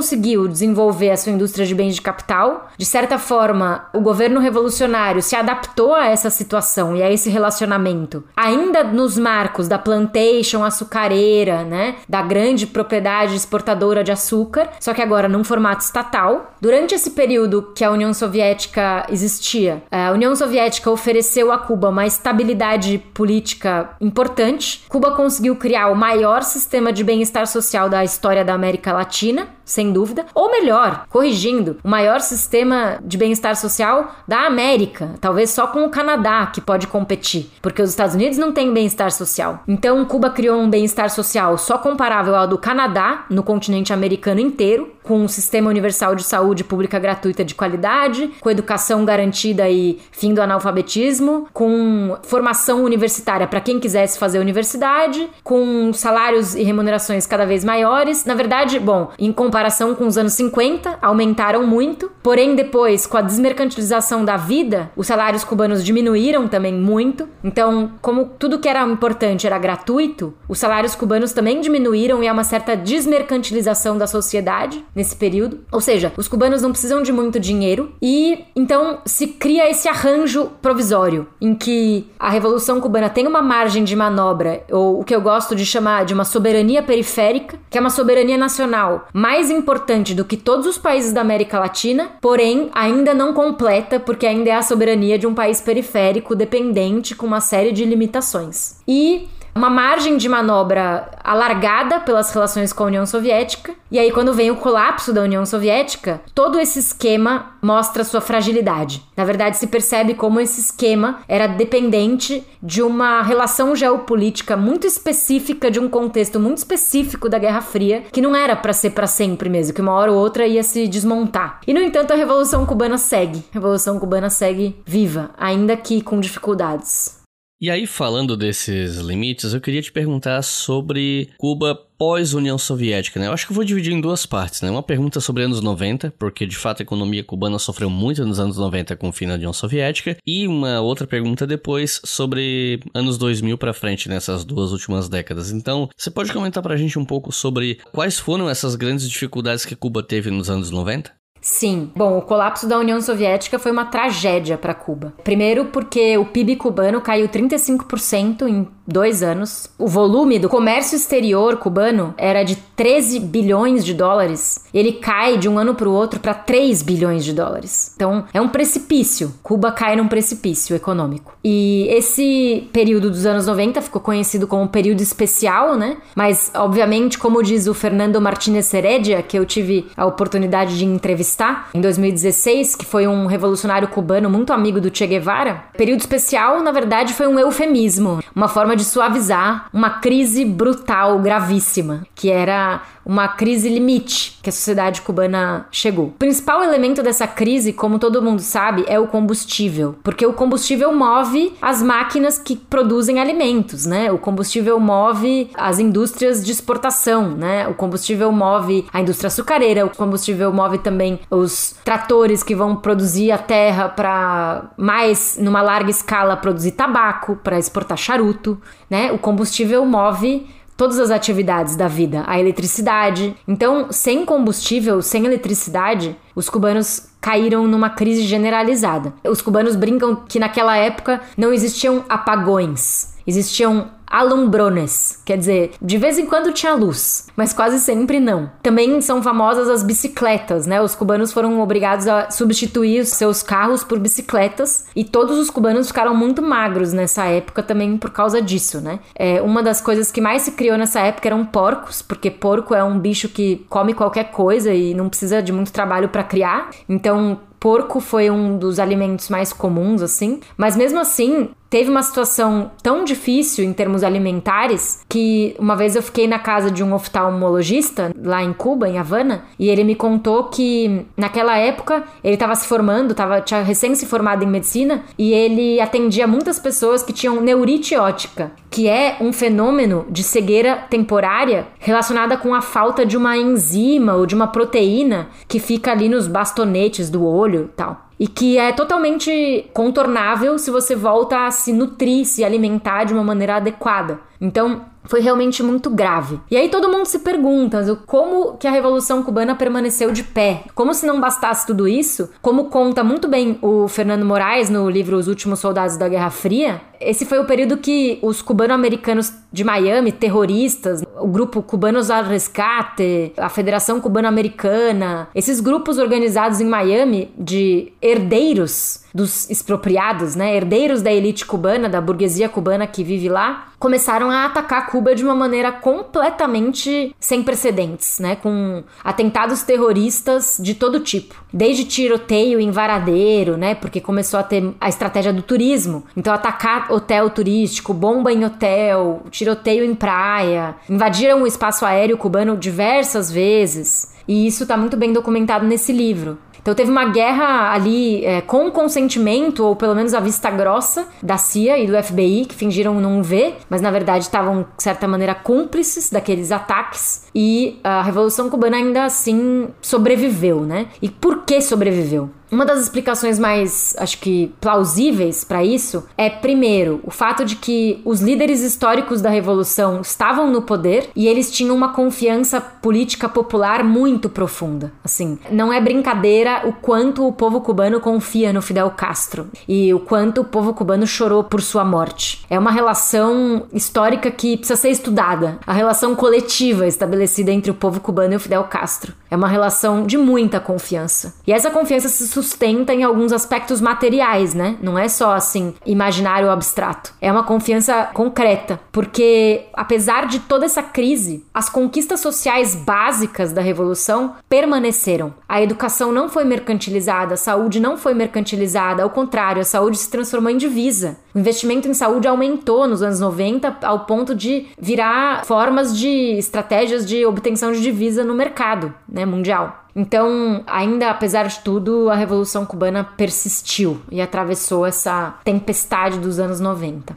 desenvolver a sua indústria de bens de capital. De certa forma, o governo revolucionário se adaptou a essa situação e a esse relacionamento, ainda nos marcos da plantation açucareira, né? Da grande propriedade exportadora de açúcar, só que agora num formato estatal. Durante esse período que a União Soviética existia, a União Soviética ofereceu a Cuba uma estabilidade política importante. Cuba conseguiu criar o maior sistema de bem-estar social da história da América Latina, sem dúvida, ou melhor, corrigindo, o maior sistema de bem-estar social da América, talvez só com o Canadá que pode competir, porque os Estados Unidos não têm bem-estar social. Então, Cuba criou um bem-estar social só comparável ao do Canadá, no continente americano inteiro, com um sistema universal de saúde pública gratuita de qualidade, com educação garantida e fim do analfabetismo, com formação universitária para quem quisesse fazer universidade, com salários e remunerações cada vez maiores. Na verdade, bom, em comparação com os anos 50, aumentaram muito, porém depois, com a desmercantilização da vida, os salários cubanos diminuíram também muito. Então, como tudo que era importante era gratuito, os salários cubanos também diminuíram e há uma certa desmercantilização da sociedade nesse período. Ou seja, os cubanos não precisam de muito dinheiro e então se cria esse arranjo provisório em que a Revolução Cubana tem uma margem de manobra, ou o que eu gosto de chamar de uma soberania periférica, que é uma soberania nacional mais importante do que todos os países da América Latina, porém ainda não completa, porque ainda é a soberania de um país periférico dependente com uma série de limitações. E uma margem de manobra alargada pelas relações com a União Soviética. E aí, quando vem o colapso da União Soviética, todo esse esquema mostra sua fragilidade. Na verdade, se percebe como esse esquema era dependente de uma relação geopolítica muito específica, de um contexto muito específico da Guerra Fria, que não era para ser para sempre mesmo, que uma hora ou outra ia se desmontar. E no entanto, a Revolução Cubana segue. A Revolução Cubana segue viva, ainda que com dificuldades. E aí, falando desses limites, eu queria te perguntar sobre Cuba pós-União Soviética, né? Eu acho que eu vou dividir em duas partes, né? Uma pergunta sobre anos 90, porque de fato a economia cubana sofreu muito nos anos 90 com o fim da União Soviética, e uma outra pergunta depois sobre anos 2000 para frente, nessas duas últimas décadas. Então, você pode comentar pra gente um pouco sobre quais foram essas grandes dificuldades que Cuba teve nos anos 90? Sim. Bom, o colapso da União Soviética foi uma tragédia para Cuba. Primeiro, porque o PIB cubano caiu 35% em dois anos. O volume do comércio exterior cubano era de 13 bilhões de dólares. Ele cai de um ano para o outro para 3 bilhões de dólares. Então, é um precipício. Cuba cai num precipício econômico. E esse período dos anos 90 ficou conhecido como período especial, né? Mas, obviamente, como diz o Fernando Martínez Heredia, que eu tive a oportunidade de entrevistar entrevistar em 2016, que foi um revolucionário cubano muito amigo do Che Guevara. Período especial, na verdade, foi um eufemismo, uma forma de suavizar uma crise brutal, gravíssima, que era uma crise limite que a sociedade cubana chegou. O principal elemento dessa crise, como todo mundo sabe, é o combustível, porque o combustível move as máquinas que produzem alimentos, né? O combustível move as indústrias de exportação, né? O combustível move a indústria açucareira, o combustível move também os tratores que vão produzir a terra para mais numa larga escala produzir tabaco, para exportar charuto, né? O combustível move todas as atividades da vida, a eletricidade. Então, sem combustível, sem eletricidade, os cubanos caíram numa crise generalizada. Os cubanos brincam que naquela época não existiam apagões, existiam alumbrones, quer dizer, de vez em quando tinha luz, mas quase sempre não. Também são famosas as bicicletas, né? Os cubanos foram obrigados a substituir os seus carros por bicicletas e todos os cubanos ficaram muito magros nessa época também por causa disso, né? É, uma das coisas que mais se criou nessa época eram porcos, porque porco é um bicho que come qualquer coisa e não precisa de muito trabalho para criar. Então, porco foi um dos alimentos mais comuns, assim. Mas mesmo assim, teve uma situação tão difícil em termos alimentares que uma vez eu fiquei na casa de um oftalmologista lá em Cuba, em Havana, e ele me contou que naquela época ele estava se formando, tava, tinha recém se formado em medicina, e ele atendia muitas pessoas que tinham neurite ótica, que é um fenômeno de cegueira temporária relacionada com a falta de uma enzima ou de uma proteína que fica ali nos bastonetes do olho e tal e que é totalmente contornável se você volta a se nutrir, se alimentar de uma maneira adequada. Então, foi realmente muito grave. E aí todo mundo se pergunta como que a Revolução Cubana permaneceu de pé. Como se não bastasse tudo isso, como conta muito bem o Fernando Moraes no livro Os Últimos Soldados da Guerra Fria, esse foi o período que os cubano-americanos de Miami, terroristas, o grupo Cubanos al Rescate, a Federação Cubano-Americana, esses grupos organizados em Miami de herdeiros dos expropriados, né, herdeiros da elite cubana, da burguesia cubana que vive lá, começaram a atacar Cuba de uma maneira completamente sem precedentes, né, com atentados terroristas de todo tipo, desde tiroteio em varadeiro, né, porque começou a ter a estratégia do turismo, então atacar hotel turístico, bomba em hotel, tiroteio em praia, invadiram o espaço aéreo cubano diversas vezes. E isso está muito bem documentado nesse livro. Então teve uma guerra ali é, com consentimento, ou pelo menos a vista grossa, da CIA e do FBI, que fingiram não ver, mas na verdade estavam, de certa maneira, cúmplices daqueles ataques. E a Revolução Cubana ainda assim sobreviveu, né? E por que sobreviveu? Uma das explicações mais, acho que, plausíveis para isso é, primeiro, o fato de que os líderes históricos da Revolução estavam no poder e eles tinham uma confiança política popular muito profunda. Assim, não é brincadeira o quanto o povo cubano confia no Fidel Castro e o quanto o povo cubano chorou por sua morte. É uma relação histórica que precisa ser estudada. A relação coletiva estabelecida entre o povo cubano e o Fidel Castro. É uma relação de muita confiança. E essa confiança se sustenta em alguns aspectos materiais, né? Não é só assim imaginário ou abstrato. É uma confiança concreta, porque apesar de toda essa crise, as conquistas sociais básicas da revolução permaneceram. A educação não foi mercantilizada, a saúde não foi mercantilizada, ao contrário, a saúde se transformou em divisa. O investimento em saúde aumentou nos anos 90 ao ponto de virar formas de estratégias de obtenção de divisa no mercado né, mundial. Então, ainda apesar de tudo, a Revolução Cubana persistiu e atravessou essa tempestade dos anos 90.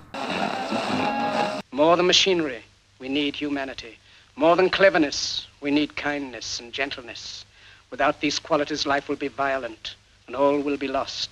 More than machinery, we need humanity. More than cleverness, we need kindness and gentleness. Without these qualities, life will be violent and all will be lost.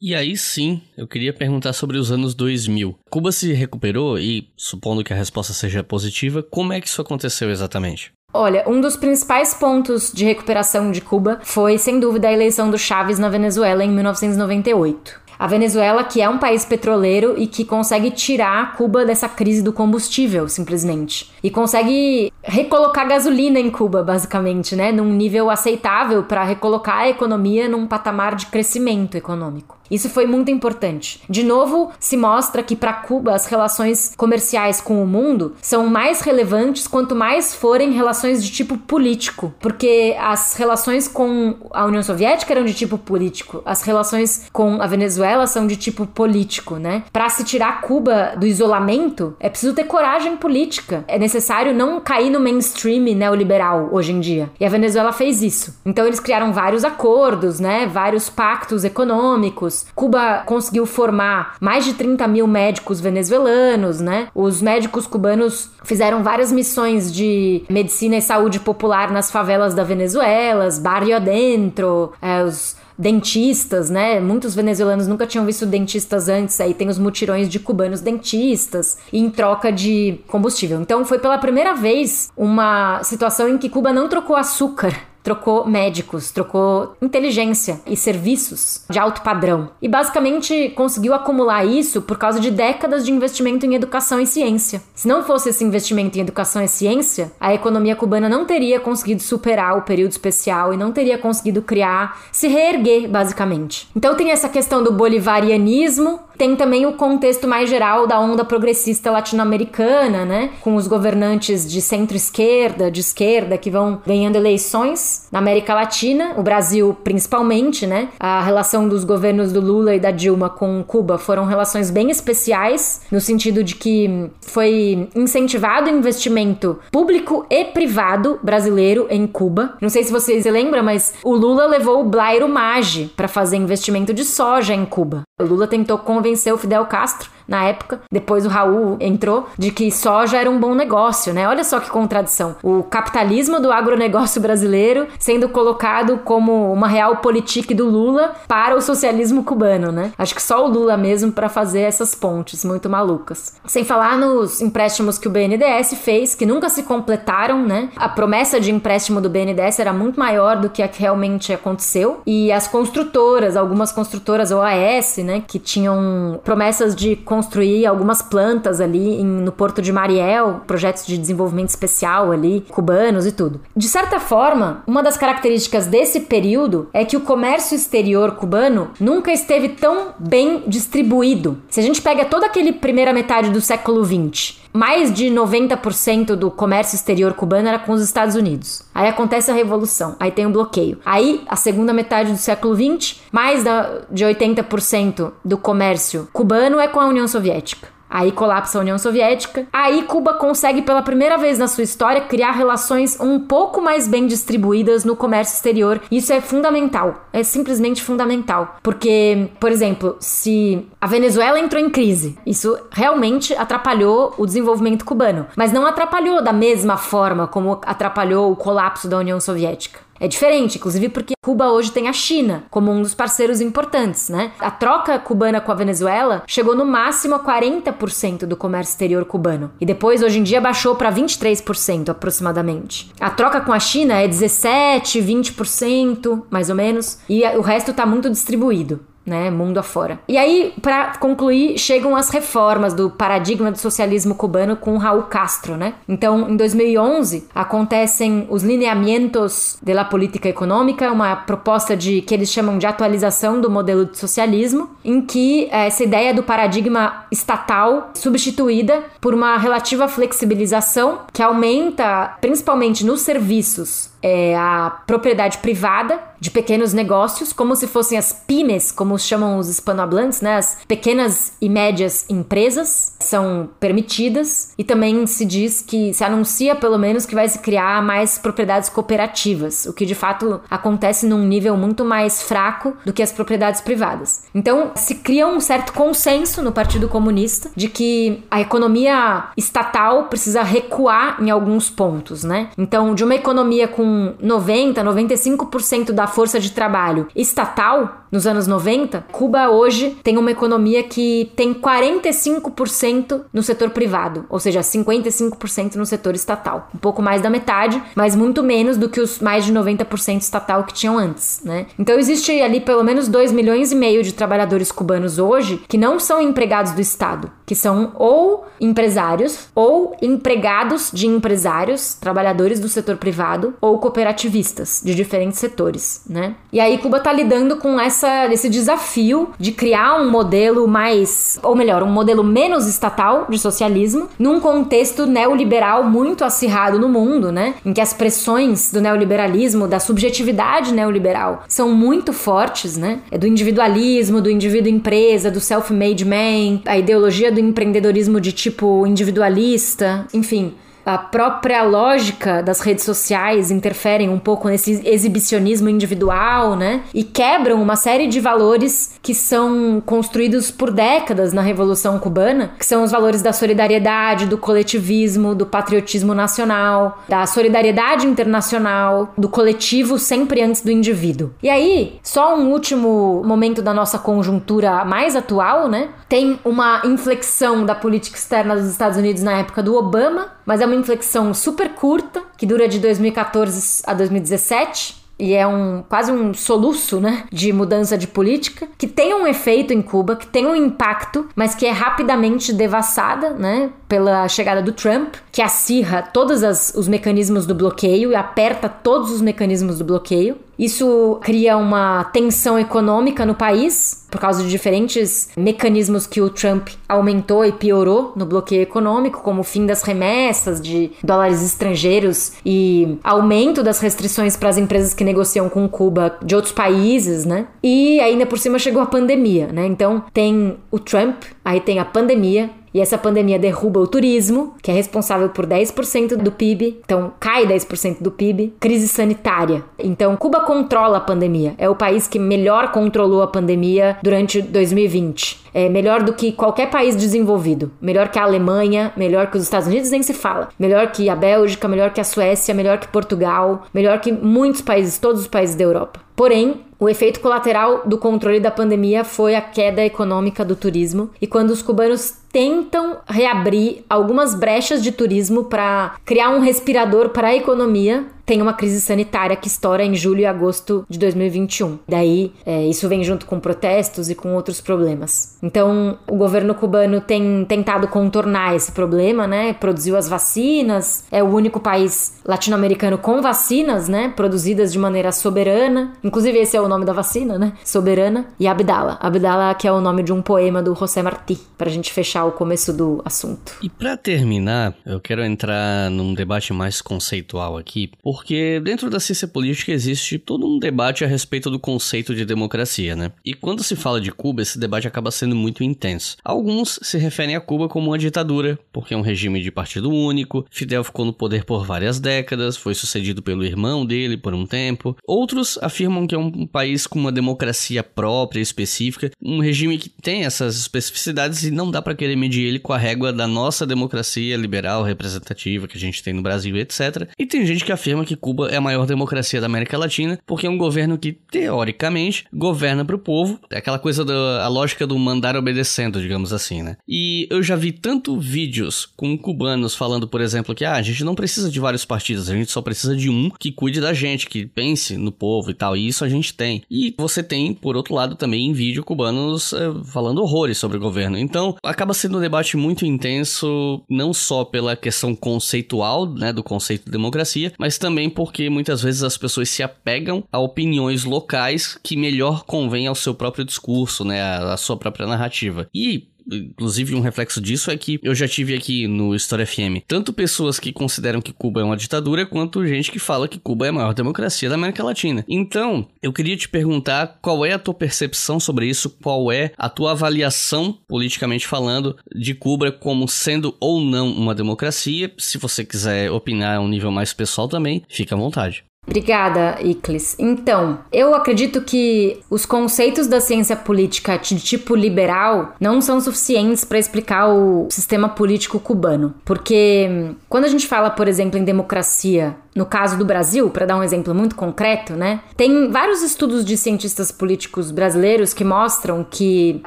E aí sim, eu queria perguntar sobre os anos 2000. Cuba se recuperou e, supondo que a resposta seja positiva, como é que isso aconteceu exatamente? Olha, um dos principais pontos de recuperação de Cuba foi, sem dúvida, a eleição do Chávez na Venezuela em 1998. A Venezuela, que é um país petroleiro e que consegue tirar Cuba dessa crise do combustível, simplesmente. E consegue recolocar gasolina em Cuba, basicamente, né? Num nível aceitável para recolocar a economia num patamar de crescimento econômico. Isso foi muito importante. De novo, se mostra que para Cuba as relações comerciais com o mundo são mais relevantes quanto mais forem relações de tipo político, porque as relações com a União Soviética eram de tipo político, as relações com a Venezuela são de tipo político, né? Para se tirar Cuba do isolamento, é preciso ter coragem política. É necessário não cair no mainstream neoliberal hoje em dia. E a Venezuela fez isso. Então eles criaram vários acordos, né? Vários pactos econômicos Cuba conseguiu formar mais de 30 mil médicos venezuelanos, né? Os médicos cubanos fizeram várias missões de medicina e saúde popular nas favelas da Venezuela, barrio adentro, é, os dentistas, né? Muitos venezuelanos nunca tinham visto dentistas antes, aí tem os mutirões de cubanos dentistas em troca de combustível. Então foi pela primeira vez uma situação em que Cuba não trocou açúcar trocou médicos, trocou inteligência e serviços de alto padrão. E basicamente conseguiu acumular isso por causa de décadas de investimento em educação e ciência. Se não fosse esse investimento em educação e ciência, a economia cubana não teria conseguido superar o período especial e não teria conseguido criar, se reerguer, basicamente. Então tem essa questão do bolivarianismo, tem também o contexto mais geral da onda progressista latino-americana, né? Com os governantes de centro-esquerda, de esquerda, que vão ganhando eleições na América Latina, o Brasil principalmente, né? A relação dos governos do Lula e da Dilma com Cuba foram relações bem especiais, no sentido de que foi incentivado investimento público e privado brasileiro em Cuba. Não sei se vocês se lembram, mas o Lula levou o Blairo Maggi para fazer investimento de soja em Cuba. O Lula tentou convencer o Fidel Castro na época, depois o Raul entrou, de que soja era um bom negócio, né? Olha só que contradição. O capitalismo do agronegócio brasileiro sendo colocado como uma real politique do Lula para o socialismo cubano, né? Acho que só o Lula mesmo para fazer essas pontes muito malucas. Sem falar nos empréstimos que o BNDES fez, que nunca se completaram, né? A promessa de empréstimo do BNDES era muito maior do que a que realmente aconteceu. E as construtoras, algumas construtoras OAS, né, que tinham promessas de construir algumas plantas ali em, no Porto de Mariel, projetos de desenvolvimento especial ali, cubanos e tudo. De certa forma, uma das características desse período é que o comércio exterior cubano nunca esteve tão bem distribuído. Se a gente pega toda aquele primeira metade do século XX, mais de 90% do comércio exterior cubano era com os Estados Unidos. Aí acontece a revolução, aí tem o um bloqueio. Aí, a segunda metade do século XX, mais de 80% do comércio cubano é com a União Soviética. Aí colapsa a União Soviética. Aí Cuba consegue pela primeira vez na sua história criar relações um pouco mais bem distribuídas no comércio exterior. Isso é fundamental, é simplesmente fundamental, porque, por exemplo, se a Venezuela entrou em crise, isso realmente atrapalhou o desenvolvimento cubano, mas não atrapalhou da mesma forma como atrapalhou o colapso da União Soviética. É diferente, inclusive porque Cuba hoje tem a China como um dos parceiros importantes, né? A troca cubana com a Venezuela chegou no máximo a 40% do comércio exterior cubano e depois hoje em dia baixou para 23% aproximadamente. A troca com a China é 17, 20% mais ou menos e o resto está muito distribuído. Né, mundo afora. E aí, para concluir, chegam as reformas do paradigma do socialismo cubano com Raul Castro, né? Então, em 2011, acontecem os lineamentos de la política econômica, uma proposta de que eles chamam de atualização do modelo de socialismo, em que eh, essa ideia do paradigma estatal substituída por uma relativa flexibilização que aumenta, principalmente nos serviços, é, a propriedade privada de pequenos negócios, como se fossem as pymes, como chamam os hispanohablantes, né? As pequenas e médias empresas são permitidas e também se diz que se anuncia pelo menos que vai se criar mais propriedades cooperativas, o que de fato acontece num nível muito mais fraco do que as propriedades privadas. Então, se cria um certo consenso no Partido Comunista de que a economia estatal precisa recuar em alguns pontos, né? Então, de uma economia com com 90, 95% da força de trabalho estatal nos anos 90, Cuba hoje tem uma economia que tem 45% no setor privado, ou seja, 55% no setor estatal. Um pouco mais da metade, mas muito menos do que os mais de 90% estatal que tinham antes, né? Então existe ali pelo menos 2 milhões e meio de trabalhadores cubanos hoje que não são empregados do Estado, que são ou empresários ou empregados de empresários, trabalhadores do setor privado ou cooperativistas de diferentes setores, né? E aí Cuba está lidando com essa, esse desafio de criar um modelo mais, ou melhor, um modelo menos estatal de socialismo, num contexto neoliberal muito acirrado no mundo, né? Em que as pressões do neoliberalismo, da subjetividade neoliberal, são muito fortes, né? É do individualismo, do indivíduo empresa, do self-made man, a ideologia do empreendedorismo de tipo individualista, enfim a própria lógica das redes sociais interferem um pouco nesse exibicionismo individual, né? E quebram uma série de valores que são construídos por décadas na Revolução Cubana, que são os valores da solidariedade, do coletivismo, do patriotismo nacional, da solidariedade internacional, do coletivo sempre antes do indivíduo. E aí, só um último momento da nossa conjuntura mais atual, né? Tem uma inflexão da política externa dos Estados Unidos na época do Obama, mas é uma inflexão super curta, que dura de 2014 a 2017 e é um quase um soluço, né, de mudança de política, que tem um efeito em Cuba, que tem um impacto, mas que é rapidamente devassada, né, pela chegada do Trump, que acirra todos as, os mecanismos do bloqueio e aperta todos os mecanismos do bloqueio. Isso cria uma tensão econômica no país, por causa de diferentes mecanismos que o Trump aumentou e piorou no bloqueio econômico, como o fim das remessas de dólares estrangeiros e aumento das restrições para as empresas que negociam com Cuba de outros países, né? E ainda por cima chegou a pandemia, né? Então tem o Trump, aí tem a pandemia, e essa pandemia derruba o turismo, que é responsável por 10% do PIB, então cai 10% do PIB. Crise sanitária. Então, Cuba controla a pandemia. É o país que melhor controlou a pandemia durante 2020. É melhor do que qualquer país desenvolvido. Melhor que a Alemanha, melhor que os Estados Unidos, nem se fala. Melhor que a Bélgica, melhor que a Suécia, melhor que Portugal, melhor que muitos países, todos os países da Europa. Porém, o efeito colateral do controle da pandemia foi a queda econômica do turismo. E quando os cubanos tentam reabrir algumas brechas de turismo para criar um respirador para a economia, tem uma crise sanitária que estoura em julho e agosto de 2021. Daí, é, isso vem junto com protestos e com outros problemas. Então, o governo cubano tem tentado contornar esse problema, né? Produziu as vacinas, é o único país latino-americano com vacinas, né? Produzidas de maneira soberana. Inclusive, esse é o nome da vacina, né? Soberana. E Abdala. Abdala, que é o nome de um poema do José Martí, pra gente fechar o começo do assunto. E para terminar, eu quero entrar num debate mais conceitual aqui, porque dentro da ciência política existe todo um debate a respeito do conceito de democracia, né? E quando se fala de Cuba, esse debate acaba sendo muito intenso. Alguns se referem a Cuba como uma ditadura, porque é um regime de partido único, Fidel ficou no poder por várias décadas, foi sucedido pelo irmão dele por um tempo. Outros afirmam que é um país com uma democracia própria, específica, um regime que tem essas especificidades e não dá para querer medir ele com a régua da nossa democracia liberal representativa que a gente tem no Brasil, etc. E tem gente que afirma que Cuba é a maior democracia da América Latina, porque é um governo que, teoricamente, governa para o povo. É aquela coisa da a lógica do mandar obedecendo, digamos assim, né? E eu já vi tanto vídeos com cubanos falando, por exemplo, que ah, a gente não precisa de vários partidos, a gente só precisa de um que cuide da gente, que pense no povo e tal. E isso a gente tem. E você tem, por outro lado, também em vídeo cubanos é, falando horrores sobre o governo. Então, acaba sendo um debate muito intenso, não só pela questão conceitual, né, do conceito de democracia, mas também porque muitas vezes as pessoas se apegam a opiniões locais que melhor convém ao seu próprio discurso, né, a sua própria narrativa. E inclusive um reflexo disso é que eu já tive aqui no História FM tanto pessoas que consideram que Cuba é uma ditadura, quanto gente que fala que Cuba é a maior democracia da América Latina. Então, eu queria te perguntar qual é a tua percepção sobre isso, qual é a tua avaliação, politicamente falando, de Cuba como sendo ou não uma democracia. Se você quiser opinar a um nível mais pessoal também, fica à vontade. Obrigada, Iclis. Então, eu acredito que os conceitos da ciência política de tipo liberal não são suficientes para explicar o sistema político cubano. Porque hum, quando a gente fala, por exemplo, em democracia no caso do Brasil, para dar um exemplo muito concreto, né? Tem vários estudos de cientistas políticos brasileiros que mostram que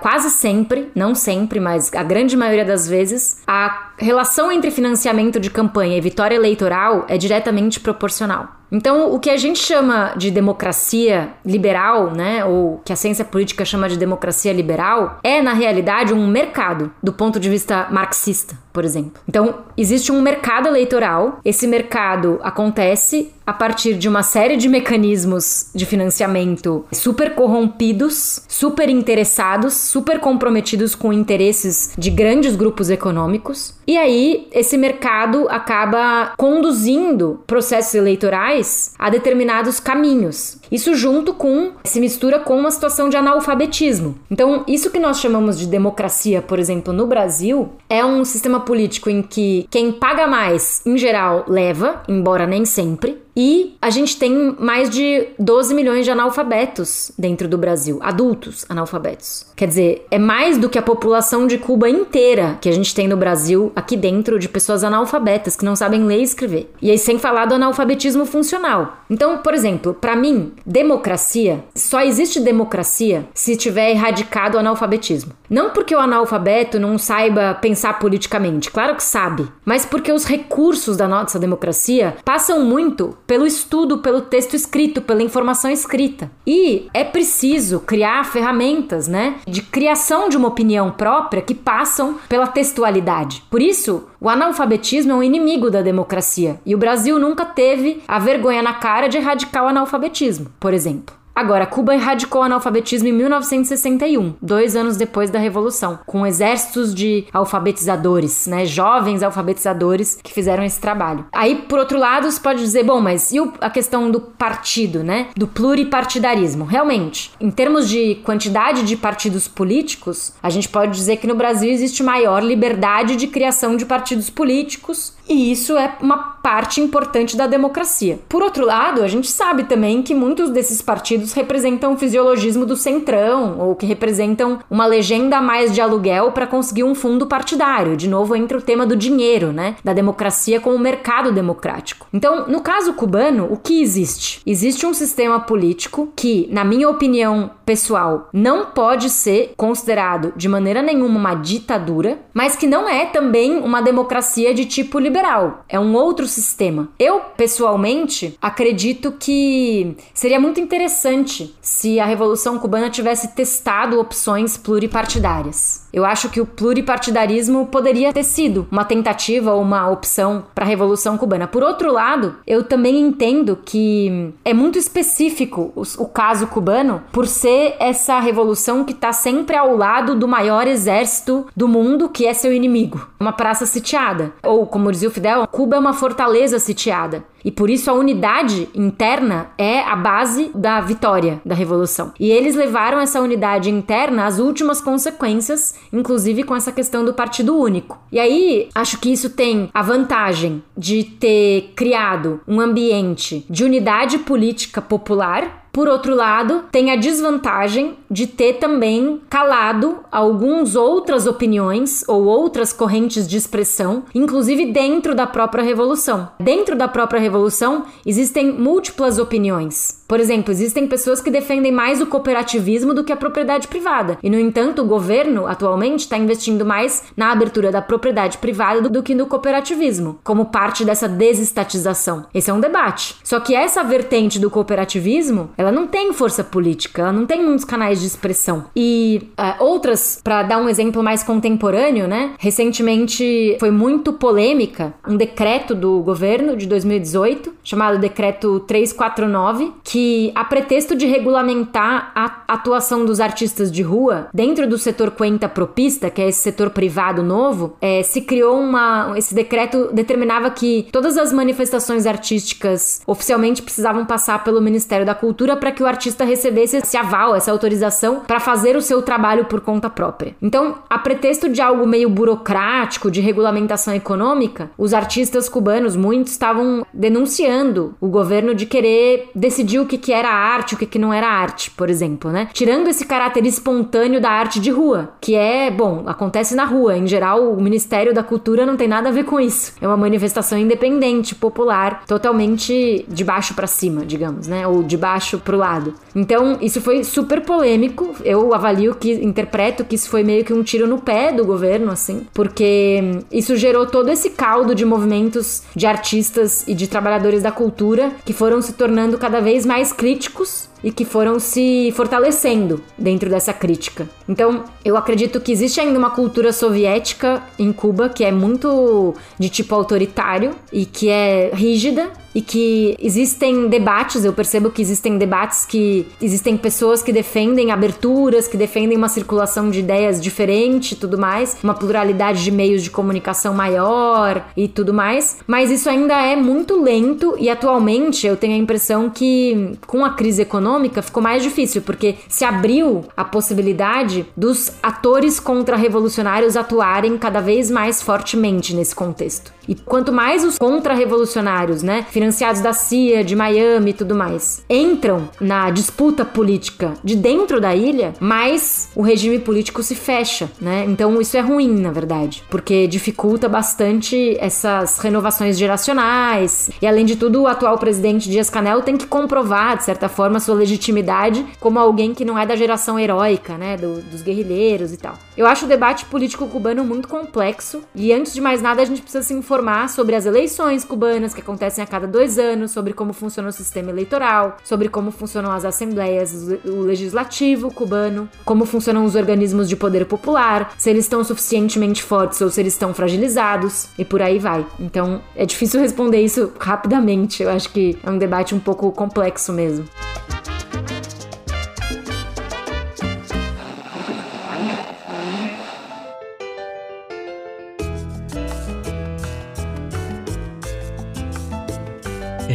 quase sempre, não sempre, mas a grande maioria das vezes, a relação entre financiamento de campanha e vitória eleitoral é diretamente proporcional. Então, o que a gente chama de democracia liberal, né, ou que a ciência política chama de democracia liberal, é na realidade um mercado do ponto de vista marxista, por exemplo. Então, existe um mercado eleitoral, esse mercado acontece a partir de uma série de mecanismos de financiamento super corrompidos, super interessados, super comprometidos com interesses de grandes grupos econômicos. E aí, esse mercado acaba conduzindo processos eleitorais a determinados caminhos. Isso junto com se mistura com uma situação de analfabetismo. Então, isso que nós chamamos de democracia, por exemplo, no Brasil, é um sistema político em que quem paga mais, em geral, leva, embora nem sempre. A gente tem mais de 12 milhões de analfabetos dentro do Brasil, adultos analfabetos. Quer dizer, é mais do que a população de Cuba inteira que a gente tem no Brasil, aqui dentro, de pessoas analfabetas que não sabem ler e escrever. E aí, sem falar do analfabetismo funcional. Então, por exemplo, para mim, democracia só existe democracia se tiver erradicado o analfabetismo. Não porque o analfabeto não saiba pensar politicamente, claro que sabe, mas porque os recursos da nossa democracia passam muito pelo estudo, pelo texto escrito, pela informação escrita. E é preciso criar ferramentas, né, de criação de uma opinião própria que passam pela textualidade. Por isso, o analfabetismo é um inimigo da democracia e o Brasil nunca teve a vergonha na cara de erradicar o analfabetismo, por exemplo. Agora, Cuba erradicou o analfabetismo em 1961, dois anos depois da Revolução, com exércitos de alfabetizadores, né, jovens alfabetizadores que fizeram esse trabalho. Aí, por outro lado, você pode dizer, bom, mas e a questão do partido, né, do pluripartidarismo? Realmente, em termos de quantidade de partidos políticos, a gente pode dizer que no Brasil existe maior liberdade de criação de partidos políticos e isso é uma parte importante da democracia. Por outro lado, a gente sabe também que muitos desses partidos representam o fisiologismo do centrão ou que representam uma legenda a mais de aluguel para conseguir um fundo partidário. De novo, entra o tema do dinheiro, né? Da democracia como mercado democrático. Então, no caso cubano, o que existe? Existe um sistema político que, na minha opinião pessoal, não pode ser considerado de maneira nenhuma uma ditadura, mas que não é também uma democracia de tipo liberal liberal, é um outro sistema. Eu, pessoalmente, acredito que seria muito interessante se a Revolução Cubana tivesse testado opções pluripartidárias. Eu acho que o pluripartidarismo poderia ter sido uma tentativa ou uma opção para a Revolução Cubana. Por outro lado, eu também entendo que é muito específico o, o caso cubano por ser essa revolução que está sempre ao lado do maior exército do mundo, que é seu inimigo. Uma praça sitiada. Ou, como dizia o Fidel, Cuba é uma fortaleza sitiada. E por isso a unidade interna é a base da vitória da revolução. E eles levaram essa unidade interna às últimas consequências, inclusive com essa questão do partido único. E aí, acho que isso tem a vantagem de ter criado um ambiente de unidade política popular Por outro lado, tem a desvantagem de ter também calado algumas outras opiniões ou outras correntes de expressão, inclusive dentro da própria revolução. Dentro da própria revolução existem múltiplas opiniões. Por exemplo, existem pessoas que defendem mais o cooperativismo do que a propriedade privada. E, no entanto, o governo atualmente está investindo mais na abertura da propriedade privada do que no cooperativismo, como parte dessa desestatização. Esse é um debate. Só que essa vertente do cooperativismo, ela não tem força política, ela não tem muitos canais de expressão. E uh, outras, para dar um exemplo mais contemporâneo, né? Recentemente foi muito polêmica um decreto do governo de 2018, chamado Decreto 349, que que, a pretexto de regulamentar a atuação dos artistas de rua dentro do setor Cuenta Propista, que é esse setor privado novo, é, se criou uma. Esse decreto determinava que todas as manifestações artísticas oficialmente precisavam passar pelo Ministério da Cultura para que o artista recebesse esse aval, essa autorização para fazer o seu trabalho por conta própria. Então, a pretexto de algo meio burocrático, de regulamentação econômica, os artistas cubanos, muitos, estavam denunciando o governo de querer decidir o que, que era arte, o que, que não era arte, por exemplo, né? Tirando esse caráter espontâneo da arte de rua, que é, bom, acontece na rua. Em geral, o Ministério da Cultura não tem nada a ver com isso. É uma manifestação independente, popular, totalmente de baixo para cima, digamos, né? Ou de baixo pro lado. Então, isso foi super polêmico. Eu avalio que, interpreto que isso foi meio que um tiro no pé do governo, assim, porque isso gerou todo esse caldo de movimentos de artistas e de trabalhadores da cultura que foram se tornando cada vez mais mais críticos e que foram se fortalecendo dentro dessa crítica. Então, eu acredito que existe ainda uma cultura soviética em Cuba que é muito de tipo autoritário e que é rígida e que existem debates, eu percebo que existem debates que existem pessoas que defendem aberturas, que defendem uma circulação de ideias diferente tudo mais, uma pluralidade de meios de comunicação maior e tudo mais, mas isso ainda é muito lento e atualmente eu tenho a impressão que com a crise econômica econômica ficou mais difícil, porque se abriu a possibilidade dos atores contra-revolucionários atuarem cada vez mais fortemente nesse contexto. E quanto mais os contra-revolucionários, né, financiados da CIA, de Miami e tudo mais, entram na disputa política de dentro da ilha, mais o regime político se fecha, né? Então isso é ruim, na verdade, porque dificulta bastante essas renovações geracionais. E além de tudo, o atual presidente Dias Canel tem que comprovar, de certa forma, sua legitimidade como alguém que não é da geração heróica, né, do, dos guerrilheiros e tal. Eu acho o debate político cubano muito complexo e antes de mais nada a gente precisa se informar sobre as eleições cubanas que acontecem a cada dois anos, sobre como funciona o sistema eleitoral, sobre como funcionam as assembleias, o legislativo cubano, como funcionam os organismos de poder popular, se eles estão suficientemente fortes ou se eles estão fragilizados e por aí vai. Então é difícil responder isso rapidamente. Eu acho que é um debate um pouco complexo mesmo.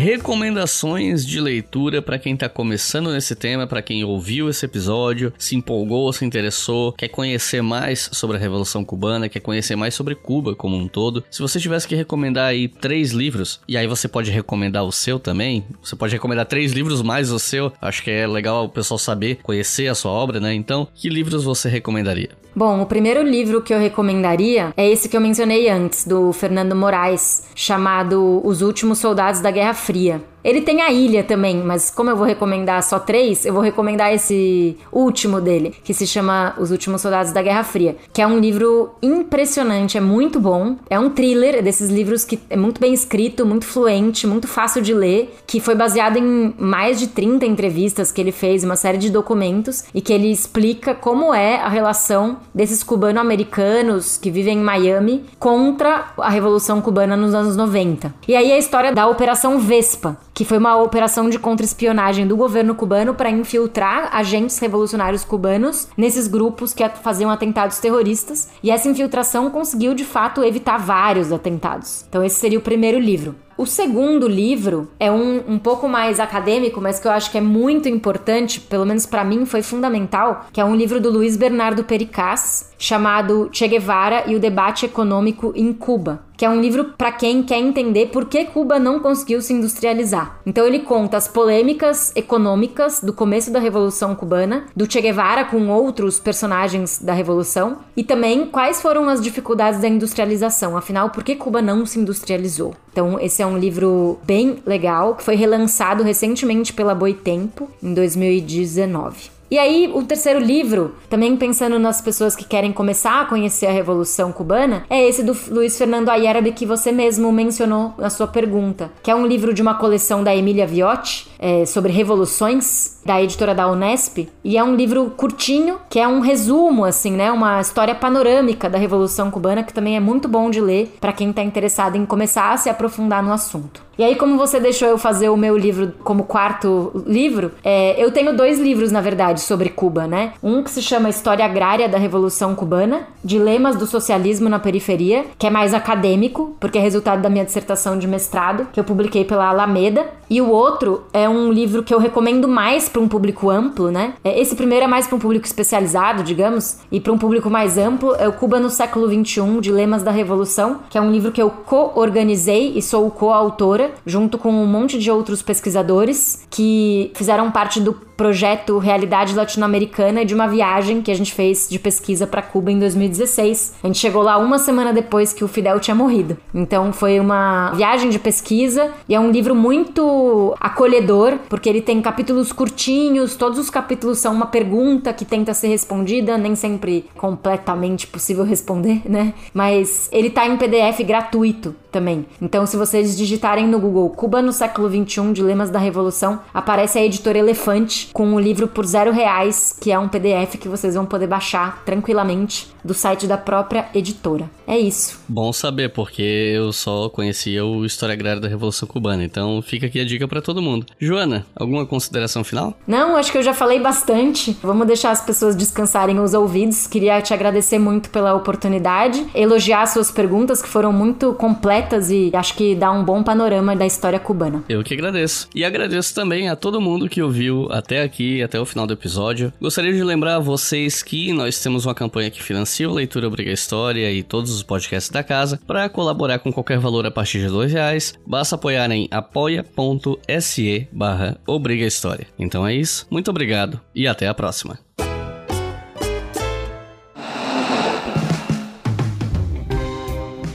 Recomendações de leitura para quem tá começando nesse tema, para quem ouviu esse episódio, se empolgou, se interessou, quer conhecer mais sobre a Revolução Cubana, quer conhecer mais sobre Cuba como um todo. Se você tivesse que recomendar aí três livros, e aí você pode recomendar o seu também, você pode recomendar três livros mais o seu, acho que é legal o pessoal saber, conhecer a sua obra, né? Então, que livros você recomendaria? Bom, o primeiro livro que eu recomendaria é esse que eu mencionei antes, do Fernando Moraes, chamado Os Últimos Soldados da Guerra Fria. Мария. Ele tem a ilha também, mas como eu vou recomendar só três, eu vou recomendar esse último dele, que se chama Os Últimos Soldados da Guerra Fria, que é um livro impressionante, é muito bom. É um thriller, é desses livros que é muito bem escrito, muito fluente, muito fácil de ler, que foi baseado em mais de 30 entrevistas que ele fez, uma série de documentos, e que ele explica como é a relação desses cubano-americanos que vivem em Miami contra a Revolução Cubana nos anos 90. E aí a história da Operação Vespa, que foi uma operação de contra-espionagem do governo cubano para infiltrar agentes revolucionários cubanos nesses grupos que faziam atentados terroristas. E essa infiltração conseguiu, de fato, evitar vários atentados. Então, esse seria o primeiro livro. O segundo livro é um, um pouco mais acadêmico, mas que eu acho que é muito importante, pelo menos para mim foi fundamental, que é um livro do Luiz Bernardo Pericaz, chamado Che Guevara e o Debate Econômico em Cuba. que é um livro para quem quer entender por que Cuba não conseguiu se industrializar. Então ele conta as polêmicas econômicas do começo da Revolução Cubana, do Che Guevara com outros personagens da Revolução e também quais foram as dificuldades da industrialização. Afinal, por que Cuba não se industrializou? Então esse é um livro bem legal que foi relançado recentemente pela Boitempo em 2019. E aí, o terceiro livro, também pensando nas pessoas que querem começar a conhecer a Revolução Cubana, é esse do Luiz Fernando Ayerbe que você mesmo mencionou na sua pergunta, que é um livro de uma coleção da Emília Viotti, é, sobre revoluções, da editora da Unesp, e é um livro curtinho, que é um resumo, assim, né, uma história panorâmica da Revolução Cubana, que também é muito bom de ler para quem está interessado em começar a se aprofundar no assunto. E aí, como você deixou eu fazer o meu livro como quarto livro, é, eu tenho dois livros, na verdade, sobre Cuba, né? Um que se chama História Agrária da Revolução Cubana, Dilemas do Socialismo na Periferia, que é mais acadêmico, porque é resultado da minha dissertação de mestrado, que eu publiquei pela Alameda. E o outro é um livro que eu recomendo mais para um público amplo, né? É, esse primeiro é mais para um público especializado, digamos, e para um público mais amplo é o Cuba no século XXI, Dilemas da Revolução, que é um livro que eu co-organizei e sou co-autora junto com um monte de outros pesquisadores que fizeram parte do projeto Realidade Latino-Americana de uma viagem que a gente fez de pesquisa para Cuba em 2016. A gente chegou lá uma semana depois que o Fidel tinha morrido. Então foi uma viagem de pesquisa e é um livro muito acolhedor, porque ele tem capítulos curtinhos, todos os capítulos são uma pergunta que tenta ser respondida, nem sempre completamente possível responder, né? Mas ele tá em PDF gratuito também. Então, se vocês digitarem no Google Cuba no século XXI, Dilemas da Revolução, aparece a editora Elefante com o livro por zero reais, que é um PDF que vocês vão poder baixar tranquilamente do site da própria editora. É isso. Bom saber, porque eu só conhecia o História Agrária da Revolução Cubana, então fica aqui a dica para todo mundo. Joana, alguma consideração final? Não, acho que eu já falei bastante. Vamos deixar as pessoas descansarem os ouvidos. Queria te agradecer muito pela oportunidade, elogiar suas perguntas que foram muito e acho que dá um bom panorama da história cubana. Eu que agradeço. E agradeço também a todo mundo que ouviu até aqui, até o final do episódio. Gostaria de lembrar a vocês que nós temos uma campanha que financia o Leitura Obriga História e todos os podcasts da casa. Para colaborar com qualquer valor a partir de dois reais, basta apoiar em apoia.se barra Obriga História. Então é isso, muito obrigado e até a próxima.